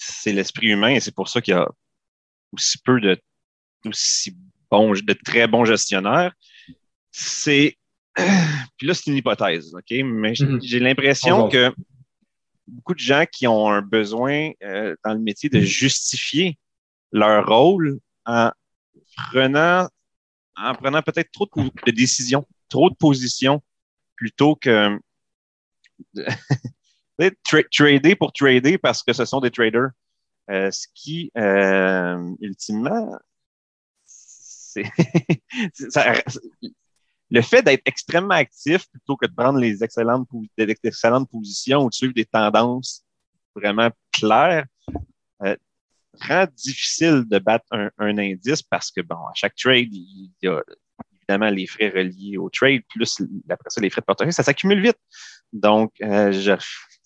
c'est l'esprit humain et c'est pour ça qu'il y a aussi peu de aussi bons, de très bons gestionnaires. C'est puis là, c'est une hypothèse, OK? Mais j'ai mhm. l'impression que beaucoup de gens qui ont un besoin euh, dans le métier de justifier leur rôle en prenant en prenant peut-être trop de décisions, trop de positions, plutôt que trader pour trader parce que ce sont des traders. Euh, ce qui, euh, ultimement, c'est le fait d'être extrêmement actif plutôt que de prendre les excellentes, excellentes positions ou de suivre des tendances vraiment claires euh, rend difficile de battre un, indice parce que, bon, à chaque trade, il y a évidemment les frais reliés au trade, plus après ça, les frais de portefeuille, ça s'accumule vite. Donc, je,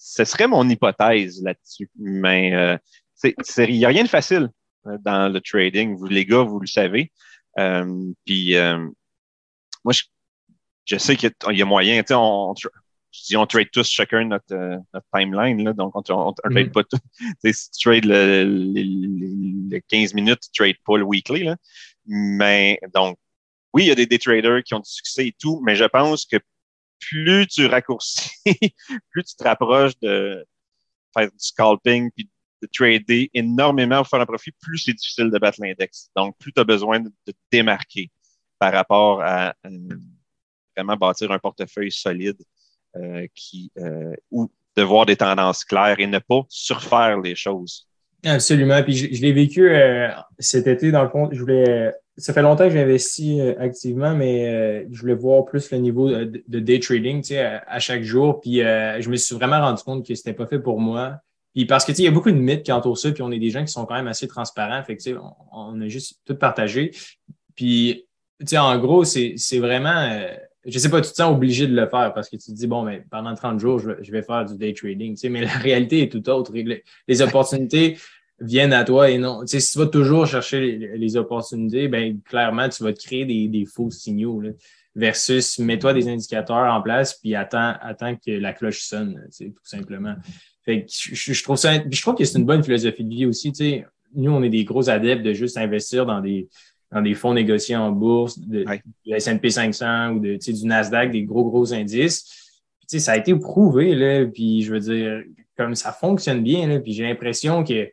ce serait mon hypothèse là-dessus. Mais euh, il n'y a rien de facile euh, dans le trading. Vous, les gars, vous le savez. Euh, puis moi, je, sais qu'il y, a moyen. On, je dis on trade tous chacun notre, euh, notre timeline, là, donc on ne trade mm. pas tout. si tu trades le, les, 15 minutes, tu trades pas le weekly. Là. Mais donc, oui, il y a des, des traders qui ont du succès et tout, mais je pense que plus tu raccourcis, plus tu te rapproches de faire du scalping puis de trader énormément pour faire un profit, plus c'est difficile de battre l'index. Donc, plus tu as besoin de te démarquer par rapport à euh, vraiment bâtir un portefeuille solide euh, qui, euh, ou de voir des tendances claires et ne pas surfaire les choses. Absolument. Puis je, l'ai vécu cet été, dans le fond, je voulais. Ça fait longtemps que j'investis activement, mais je voulais voir plus le niveau de, day trading tu sais, à, chaque jour. Puis je me suis vraiment rendu compte que c'était pas fait pour moi. Puis parce que tu sais, il y a beaucoup de mythes qui entourent ça, puis on est des gens qui sont quand même assez transparents. Fait que, tu sais, on, a juste tout partagé. Puis tu sais, en gros, c'est vraiment, je euh, sais pas, tu te sens obligé de le faire parce que tu te dis, bon, mais pendant 30 jours, je vais, faire du day trading, tu sais, mais la réalité est tout autre. Les, opportunités viennent à toi et non. Tu sais, si tu vas toujours chercher les, opportunités, ben clairement, tu vas te créer des, faux signaux. versus mets-toi des indicateurs en place puis attends, attends que la cloche sonne, tu sais, tout simplement. Fait que je, trouve ça, je trouve que c'est une bonne philosophie de vie aussi. Tu sais, nous, on est des gros adeptes de juste investir dans des, dans des fonds négociés en bourse, de, du S&P 500 ou de, du Nasdaq, des gros, gros indices. Puis, ça a été prouvé, là, puis je veux dire, comme ça fonctionne bien, là, puis j'ai l'impression que,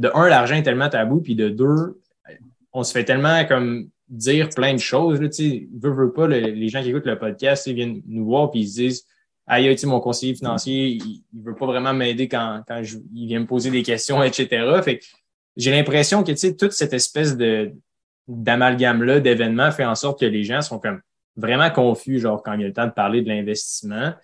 de un, l'argent est tellement tabou, puis de deux, on se fait tellement comme dire plein de choses. Là, veux, veux pas, les gens qui écoutent le podcast ils viennent nous voir puis ils se disent Aïe, mon conseiller financier, il, ne veut pas vraiment m'aider quand, quand il vient me poser des questions, etc. Fait j'ai l'impression que toute cette espèce de, d'amalgame-là, d'événements, fait en sorte que les gens sont comme vraiment confus, genre, quand il y a le temps de parler de l'investissement.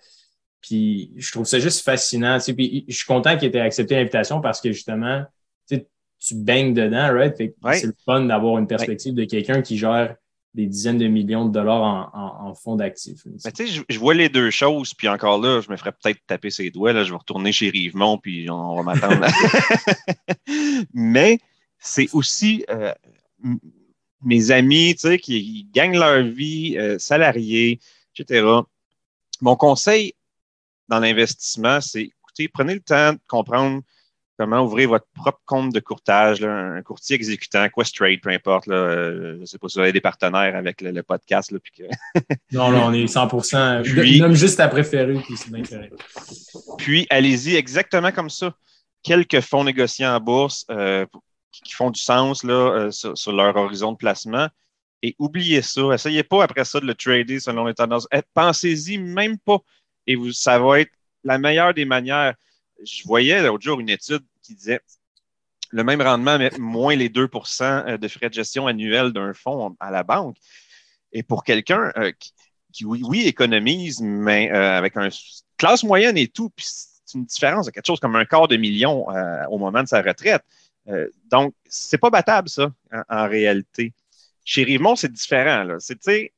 Puis je trouve ça juste fascinant. Puis je suis content qu'il ait accepté l'invitation parce que justement, tu, baignes dedans, right? C'est le fun d'avoir une perspective de quelqu'un qui gère des dizaines de millions de dollars en, en, fonds d'actifs. Tu sais, je, vois les deux choses, puis encore là, je me ferais peut-être taper ses doigts. Là, je vais retourner chez Rivemont, puis on, va m'attendre. Mais c'est aussi euh, mes amis, tu sais, qui gagnent leur vie, euh, salariés, etc. Mon conseil dans l'investissement, c'est écoutez, prenez le temps de comprendre comment ouvrir votre propre compte de courtage, un courtier exécutant, Questrade, peu importe. Là, euh, je ne sais pas si vous avez des partenaires avec le, podcast. Là, puis non, là, on est 100 puis, Nomme juste ta préférée, puis c'est bien Puis, allez-y exactement comme ça. Quelques fonds négociés en bourse, euh, qui font du sens là, euh, sur, leur horizon de placement. Et oubliez ça. Essayez pas après ça de le trader selon les tendances. Eh, pensez-y même pas. Et vous, ça va être la meilleure des manières. Je voyais l'autre jour une étude qui disait le même rendement, mais moins les 2 euh, de frais de gestion annuels d'un fonds à la banque. Et pour quelqu'un euh, qui, oui, économise, mais avec une classe moyenne et tout, puis c'est une différence de quelque chose comme un quart de million au moment de sa retraite. Euh, donc, c'est pas battable, ça, en, réalité. Chez Rivemont, c'est différent. C'est,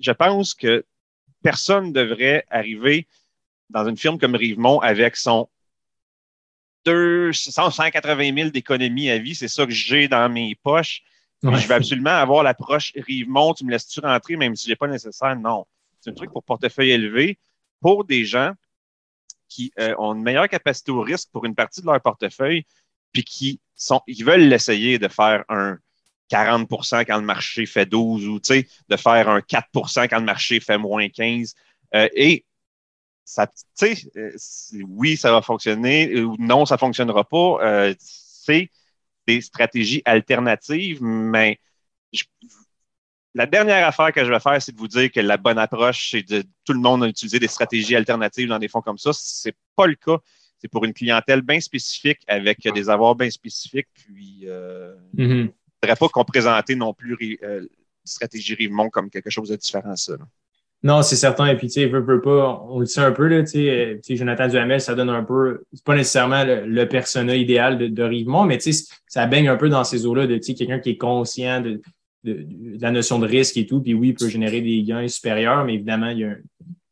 je pense que personne devrait arriver dans une firme comme Rivemont avec son 200, 180 000 d'économie à vie. C'est ça que j'ai dans mes poches. Je vais absolument avoir l'approche Rivemont. Tu me laisses-tu rentrer, même si je n'ai pas nécessaire? Non. C'est un truc pour portefeuille élevé pour des gens qui euh, ont une meilleure capacité au risque pour une partie de leur portefeuille, puis qui sont, ils veulent l'essayer de faire un 40% quand le marché fait 12 ou de faire un 4% quand le marché fait moins 15. Euh, et ça, euh, oui, ça va fonctionner ou non, ça ne fonctionnera pas. Euh, c'est des stratégies alternatives, mais la dernière affaire que je vais faire, c'est de vous dire que la bonne approche, c'est de tout le monde a utilisé des stratégies alternatives dans des fonds comme ça. Ce n'est pas le cas c'est pour une clientèle bien spécifique avec des avoirs bien spécifiques. Puis, euh, mm-hmm. je ne voudrais pas qu'on présentait non plus euh, stratégie Rivemont comme quelque chose de différent à ça. Non, c'est certain. Et puis, tu sais, veut, veut pas, on le sait un peu, là, tu sais, euh, Jonathan Duhamel, ça donne un peu, c'est pas nécessairement le, persona idéal de, de Rivemont, mais tu sais, ça baigne un peu dans ces eaux-là de, tu sais, quelqu'un qui est conscient de, la notion de risque et tout. Puis oui, il peut générer des gains supérieurs, mais évidemment, il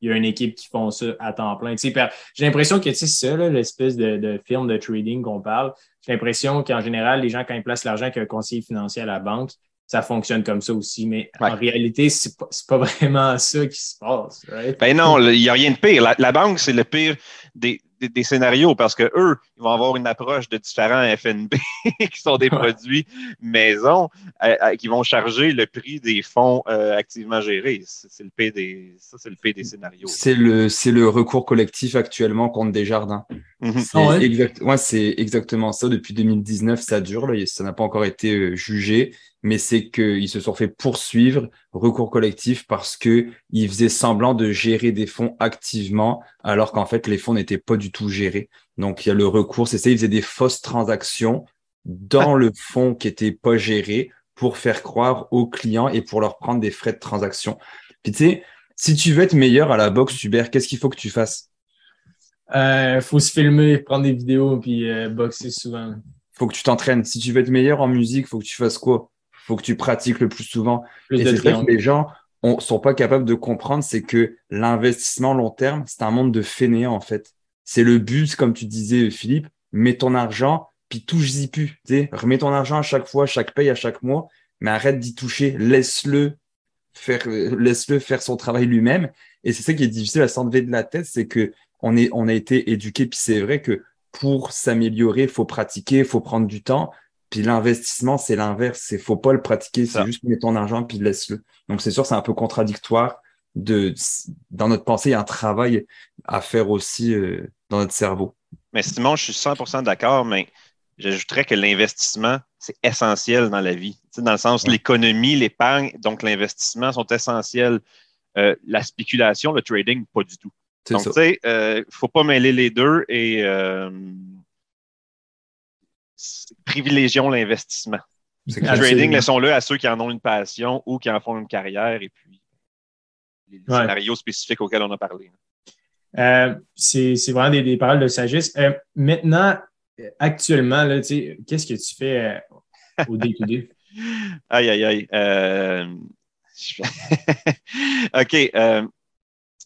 y a, une équipe qui font ça à temps plein. J'ai l'impression que c'est ça, l'espèce de, de film de trading qu'on parle. J'ai l'impression qu'en général, les gens, quand ils placent l'argent qu'un conseiller financier à la banque, ça fonctionne comme ça aussi. Mais en réalité, c'est pas, pas vraiment ça qui se passe. Right? Ben non, il n'y a rien de pire. La, banque, c'est le pire des, des, scénarios parce que eux, ils vont avoir une approche de différents FNB qui sont des produits maison euh, euh, qui vont charger le prix des fonds euh, activement gérés. C'est le P des, ça, c'est le P des scénarios. C'est le, c'est le recours collectif actuellement contre Desjardins. Mm C'est ah exact, ouais, c'est exactement ça. Depuis 2019, ça dure. Là. Ça n'a pas encore été jugé mais c'est qu'ils se sont fait poursuivre, recours collectif, parce qu'ils faisaient semblant de gérer des fonds activement, alors qu'en fait, les fonds n'étaient pas du tout gérés. Donc, il y a le recours, c'est ça, ils faisaient des fausses transactions dans le fonds qui n'était pas géré pour faire croire aux clients et pour leur prendre des frais de transaction. Puis tu sais, si tu veux être meilleur à la boxe, Hubert, qu'est-ce qu'il faut que tu fasses? Il euh, faut se filmer, prendre des vidéos, puis euh, boxer souvent. Faut que tu t'entraînes. Si tu veux être meilleur en musique, faut que tu fasses quoi? Faut que tu pratiques le plus souvent. et c'est ça que les gens ne sont pas capables de comprendre, c'est que l'investissement long terme, c'est un monde de fainéants en fait. C'est le but, comme tu disais Philippe, mets ton argent, puis touche-y plus. Remets ton argent à chaque fois, chaque paye, à chaque mois, mais arrête d'y toucher, laisse-le faire, laisse-le faire son travail lui-même. Et c'est ça qui est difficile à s'enlever de la tête, c'est que on, est, on a été éduqué, puis c'est vrai que pour s'améliorer, il faut pratiquer, il faut prendre du temps. Puis l'investissement, c'est l'inverse. C'est faut pas le pratiquer, c'est juste mettre ton argent puis laisse-le. Donc c'est sûr, c'est un peu contradictoire. De, dans notre pensée, il y a un travail à faire aussi euh, dans notre cerveau. Mais Simon, je suis 100% d'accord, mais j'ajouterais que l'investissement, c'est essentiel dans la vie. dans le sens, l'économie, l'épargne, donc l'investissement sont essentiels. Euh, la spéculation, le trading, pas du tout. Donc, tu sais, il euh, ne faut pas mêler les deux et privilégions l'investissement. Le trading, laissons-le à ceux qui en ont une passion ou qui en font une carrière et puis les scénarios spécifiques auxquels on a parlé. Euh, c'est vraiment des, paroles de sagesse. Euh, maintenant, actuellement, qu'est-ce que tu fais euh, au day-to-day? aïe, aïe, aïe. OK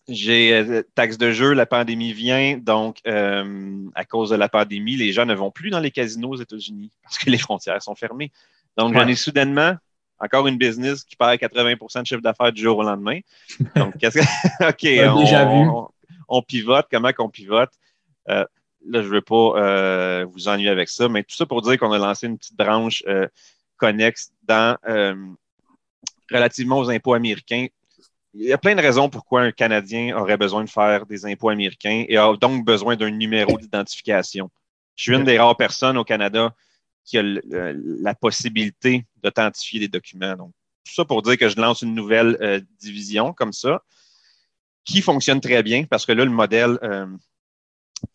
j'ai euh, taxe de jeu, la pandémie vient, donc euh, à cause de la pandémie, les gens ne vont plus dans les casinos aux États-Unis parce que les frontières sont fermées. Donc, j'en ai soudainement encore une business qui perd 80% de chiffre d'affaires du jour au lendemain. Donc, qu'est-ce que. OK, on, déjà vu. On, pivote. Comment qu'on pivote? Euh, là, je ne veux pas vous ennuyer avec ça, mais tout ça pour dire qu'on a lancé une petite branche connexe dans relativement aux impôts américains il y a plein de raisons pourquoi un Canadien aurait besoin de faire des impôts américains et a donc besoin d'un numéro d'identification. Je suis une des rares personnes au Canada qui a la possibilité d'authentifier des documents. Donc, tout ça pour dire que je lance une nouvelle euh, division comme ça, qui fonctionne très bien parce que là, le modèle, euh,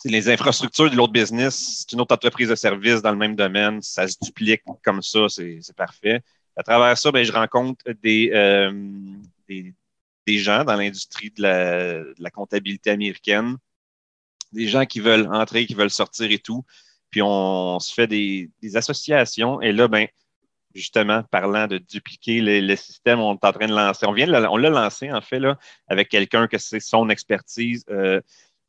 les infrastructures de l'autre business, c'est une autre entreprise de service dans le même domaine, ça se duplique comme ça, c'est parfait. À travers ça, ben, je rencontre des, euh, des, des gens dans l'industrie de la, comptabilité américaine, des gens qui veulent entrer, qui veulent sortir et tout. Puis on, se fait des, associations. Et là, ben, justement, parlant de dupliquer le, système, on est en train de lancer. On vient on l'a lancé, en fait, là, avec quelqu'un que c'est son expertise. Euh,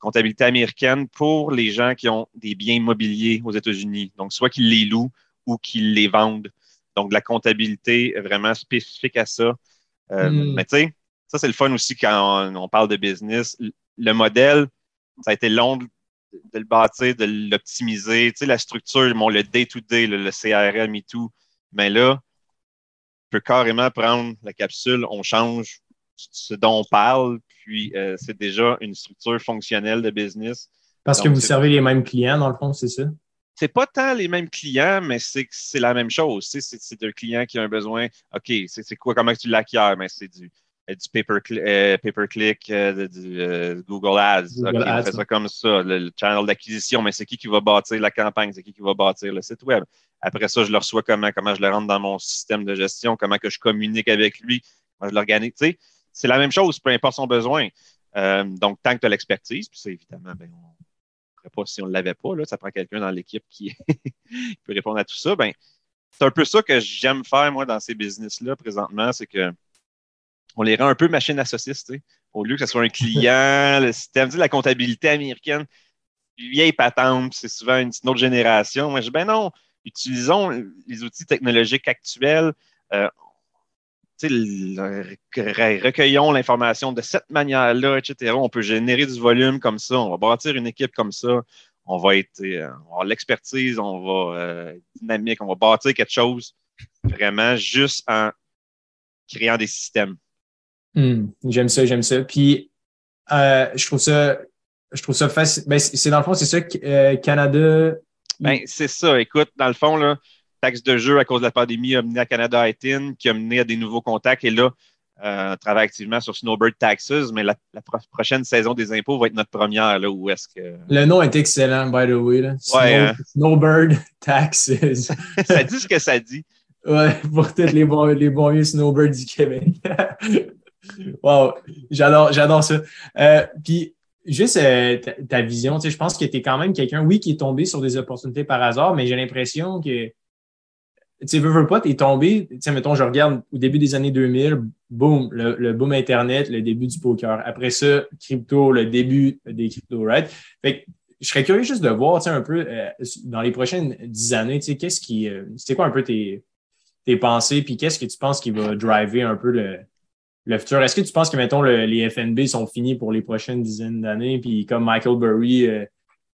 comptabilité américaine pour les gens qui ont des biens immobiliers aux États-Unis. Donc, soit qu'ils les louent ou qu'ils les vendent. Donc, de la comptabilité vraiment spécifique à ça. Euh, hmm. Mais tu sais, ça, c'est le fun aussi quand on, parle de business. Le modèle, ça a été long de, le bâtir, de l'optimiser. Tu sais, la structure, le day-to-day, le, CRM et tout. Mais là, on peut carrément prendre la capsule, on change ce dont on parle, puis euh, c'est déjà une structure fonctionnelle de business. Parce que vous servez les mêmes clients, dans le fond, c'est ça? C'est pas tant les mêmes clients, mais c'est la même chose. c'est un client qui a un besoin. OK, c'est quoi, comment tu l'acquiers? Mais c'est du du pay-per-click, euh, euh, du Google Ads. on fait ça comme ça, le, channel d'acquisition, mais c'est qui qui va bâtir la campagne, c'est qui qui va bâtir le site web? Après ça, je le reçois comment, comment je le rentre dans mon système de gestion, comment que je communique avec lui, comment je l'organise. c'est la même chose, peu importe son besoin. donc, tant que tu as l'expertise, puis c'est évidemment, ben, on ne ferait pas si on ne l'avait pas, là, ça prend quelqu'un dans l'équipe qui, peut répondre à tout ça. Ben, c'est un peu ça que j'aime faire, moi, dans ces business-là, présentement, c'est que on les rend un peu machine à saucisse, tu sais, au lieu que ce soit un client, le système, tu la comptabilité américaine, vieille patente, c'est souvent une, autre génération. Moi, je dis, ben non, utilisons les outils technologiques actuels. Euh, recueillons l'information de cette manière-là, etc. On peut générer du volume comme ça, on va bâtir une équipe comme ça, on va être, euh, on va avoir l'expertise, on va euh, dynamique, on va bâtir quelque chose vraiment juste en créant des systèmes. Hmm, j'aime ça, j'aime ça. Puis euh, je trouve ça, je trouve ça facile. Ben, c'est dans le fond, c'est ça que Canada. Ben, c'est ça. Écoute, dans le fond, là, taxe de jeu à cause de la pandémie a mené à Canada ITIN, qui a mené à des nouveaux contacts. Et là, euh, on travaille activement sur Snowbird Taxes, mais la, prochaine saison des impôts va être notre première. Là, où est-ce que... Le nom est excellent, by the way. Là. Hein. Snowbird Taxes. ça dit ce que ça dit. Ouais, pour tous les bons, les bons vieux Snowbirds du Québec. wow, j'adore, j'adore ça. Euh, puis, juste euh, ta, vision, je pense que tu es quand même quelqu'un, oui, qui est tombé sur des opportunités par hasard, mais j'ai l'impression que tu veux, veux pas, t'es tombé, tu sais, mettons, je regarde au début des années 2000, boom, le, boom Internet, le début du poker. Après ça, crypto, le début des crypto, right? Fait que, je serais curieux juste de voir, tu sais, un peu, euh, dans les prochaines dix années, tu sais, qu'est-ce qui, c'est quoi un peu tes pensées, puis qu'est-ce que tu penses qui va driver un peu le, le futur? Est-ce que tu penses que, mettons, les FNB sont finis pour les prochaines dizaines d'années, puis comme Michael Burry, euh,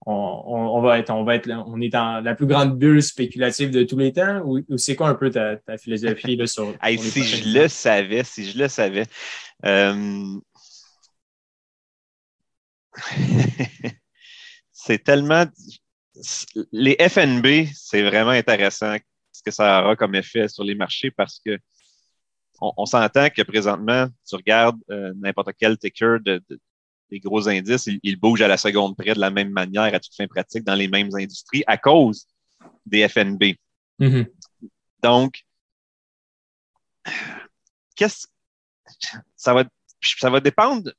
on, va être, on va être, on est dans la plus grande bulle spéculative de tous les temps ou, c'est quoi un peu ta, philosophie là, sur. si je le savais, si je le savais. Euh, c'est tellement. Les FNB, c'est vraiment intéressant ce que ça aura comme effet sur les marchés parce que on, s'entend que présentement, tu regardes euh, n'importe quel ticker de, les gros indices, ils, bougent à la seconde près de la même manière à toute fin pratique dans les mêmes industries à cause des FNB. Mm-hmm. Donc, qu'est-ce ça va ça va dépendre de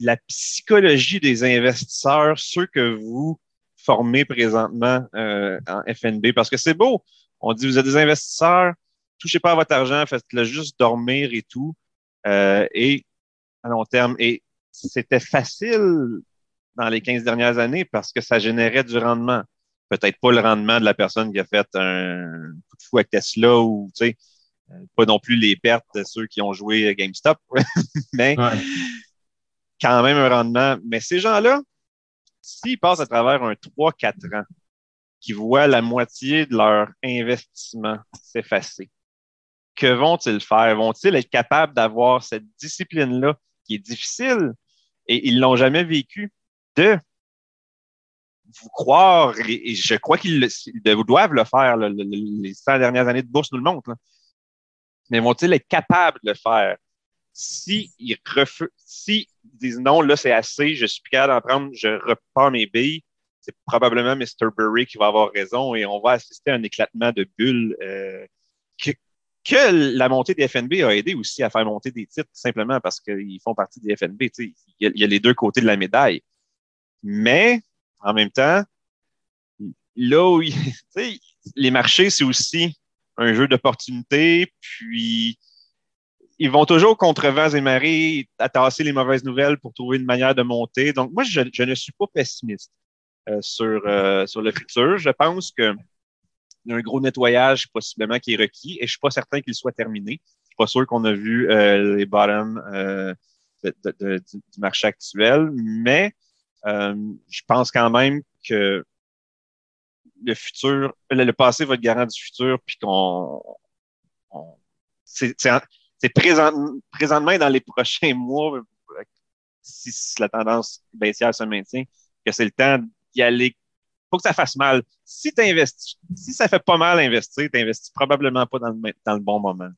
la psychologie des investisseurs, ceux que vous formez présentement euh, en FNB, parce que c'est beau. On dit vous êtes des investisseurs, touchez pas à votre argent, faites-le juste dormir et tout, euh, et à long terme. Et c'était facile dans les 15 dernières années parce que ça générait du rendement. Peut-être pas le rendement de la personne qui a fait un coup de fou avec Tesla ou, tu sais, euh, pas non plus les pertes de ceux qui ont joué GameStop, mais quand même un rendement. Mais ces gens-là, s'ils passent à travers un 3-4 ans, qui voient la moitié de leur investissement s'effacer, que vont-ils faire? Vont-ils être capables d'avoir cette discipline-là qui est difficile? Et ils l'ont jamais vécu, de vous croire, et je crois qu'ils doivent le faire, les 100 dernières années de bourse nous le montrent, mais vont-ils être capables de le faire? Si ils si disent non, là c'est assez, je suis plus capable d'en prendre, je repars mes billes, c'est probablement Mr. Burry qui va avoir raison et on va assister à un éclatement de bulles euh, que la montée des FNB a aidé aussi à faire monter des titres, simplement parce qu'ils font partie des FNB. Il y, a, les deux côtés de la médaille. Mais, en même temps, là où les marchés, c'est aussi un jeu d'opportunités, puis ils vont toujours contre vents et marées tasser les mauvaises nouvelles pour trouver une manière de monter. Donc, moi, je, ne suis pas pessimiste euh, sur, euh, sur le futur. Je pense que un gros nettoyage possiblement qui est requis et je suis pas certain qu'il soit terminé. Je suis pas sûr qu'on a vu euh, les bottoms euh, du marché actuel, mais euh, je pense quand même que le futur, le, passé va être garant du futur, puis qu'on c'est présent, présentement dans les prochains mois, si, si la tendance baissière se maintient, que c'est le temps d'y aller faut que ça fasse mal. Si si ça fait pas mal investir, tu n'investis probablement pas dans le, dans le bon moment.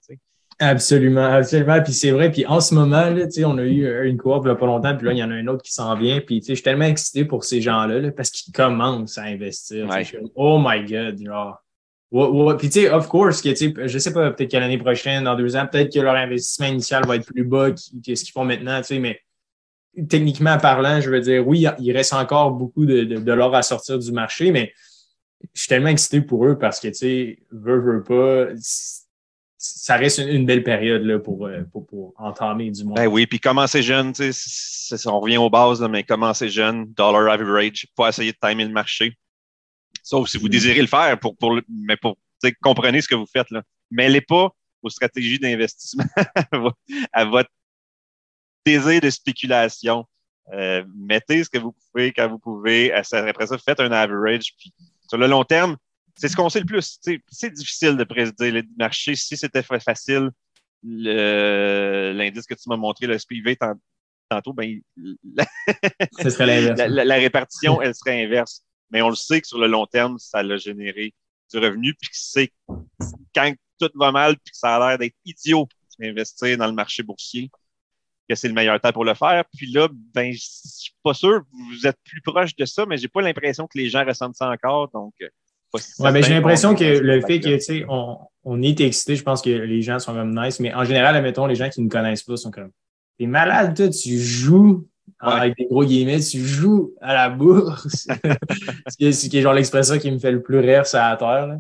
Absolument, absolument. Puis c'est vrai. Puis en ce moment, là, on a eu une courbe il n'y a pas longtemps, puis là, il y en a un autre qui s'en vient. Puis je suis tellement excité pour ces gens-là parce qu'ils commencent à investir. oh my God, genre. Puis tu sais, of course, que, je sais pas, peut-être que l'année prochaine, dans deux ans, peut-être que leur investissement initial va être plus bas que ce qu'ils font maintenant, mais techniquement parlant, je veux dire, oui, il reste encore beaucoup de, de, l'or à sortir du marché, mais je suis tellement excité pour eux parce que, tu sais, veut, veut pas, ça reste une, belle période là, pour, euh, pour, pour, entamer du monde. Ben oui, puis commencer jeune, tu sais, on revient aux bases, là, mais commencer jeune, dollar average, pas essayer de timer le marché. Sauf si vous mm. désirez le faire, pour, pour, mais pour comprenez ce que vous faites. Là. Mêlez pas vos stratégies d'investissement, à votre désir de spéculation. Euh, mettez ce que vous pouvez quand vous pouvez. Après ça, faites un average. Puis sur le long terme, c'est ce qu'on sait le plus. C'est difficile de présider le marché. Si c'était facile, l'indice que tu m'as montré, le SPV, tantôt, ben, la, serait la, la, répartition, elle serait inverse. Mais on le sait que sur le long terme, ça l'a généré du revenu, puis c'est quand tout va mal, puis que ça a l'air d'être idiot d'investir dans le marché boursier, que c'est le meilleur temps pour le faire. Puis là, ben, je suis pas sûr, vous êtes plus proche de ça, mais j'ai pas l'impression que les gens ressentent ça encore. Donc, euh, ouais, mais j'ai l'impression que le fait que, tu sais, on, on est excité, je pense que les gens sont comme nice, mais en général, admettons, les gens qui ne connaissent pas sont comme, t'es malade, toi, tu joues avec des gros guillemets, tu joues à la bourse. ce qui est, genre l'expression qui me fait le plus rire sur la terre.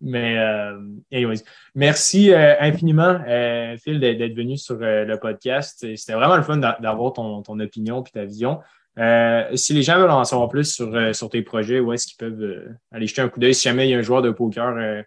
Mais, euh, anyways. merci euh, infiniment, euh, Phil, d'être venu sur euh, le podcast. C'était vraiment le fun d'avoir ton, ton opinion et ta vision. si les gens veulent en savoir plus sur, sur tes projets, où est-ce qu'ils peuvent aller jeter un coup d'œil si jamais il y a un joueur de poker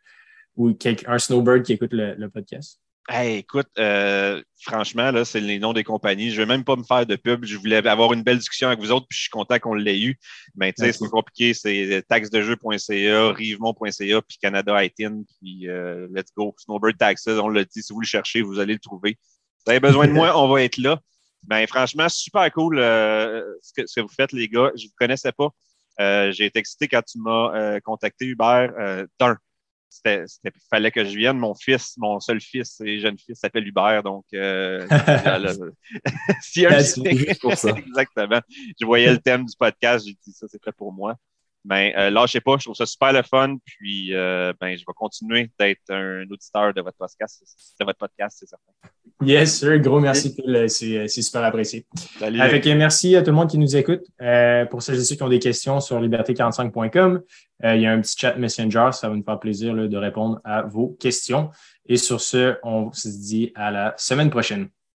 ou un snowbird qui écoute le podcast? Hey, écoute, euh, franchement, là, c'est les noms des compagnies. Je vais même pas me faire de pub. Je voulais avoir une belle discussion avec vous autres, puis je suis content qu'on l'ait eu. Mais tu sais, c'est compliqué. C'est taxesdejeu.ca, rivemont.ca, puis Canada ITIN, puis euh, let's go. Snowbird Taxes, on l'a dit. Si vous le cherchez, vous allez le trouver. vous avez besoin de moi, on va être là. Ben, franchement, super cool euh, ce, que, ce, que, vous faites, les gars. Je ne vous connaissais pas. Euh, j'ai été excité quand tu m'as contacté, Hubert, d'un c'était, fallait que je vienne. Mon fils, mon seul fils et jeune fils s'appelle Hubert, donc euh, si un pour ça. exactement. Je voyais le thème du podcast, j'ai dit ça, c'est fait pour moi. Ben, euh, lâchez pas, je trouve ça super le fun. Puis, euh, ben, je vais continuer d'être un auditeur de votre podcast, de votre podcast, c'est certain. Yes, sir. Gros merci, Phil. C'est super apprécié. Salut. Avec, merci à tout le monde qui nous écoute. Euh, pour ceux et ceux qui ont des questions sur liberté45.com, euh, il y a un petit chat Messenger. Ça va nous faire plaisir là, de répondre à vos questions. Et sur ce, on se dit à la semaine prochaine.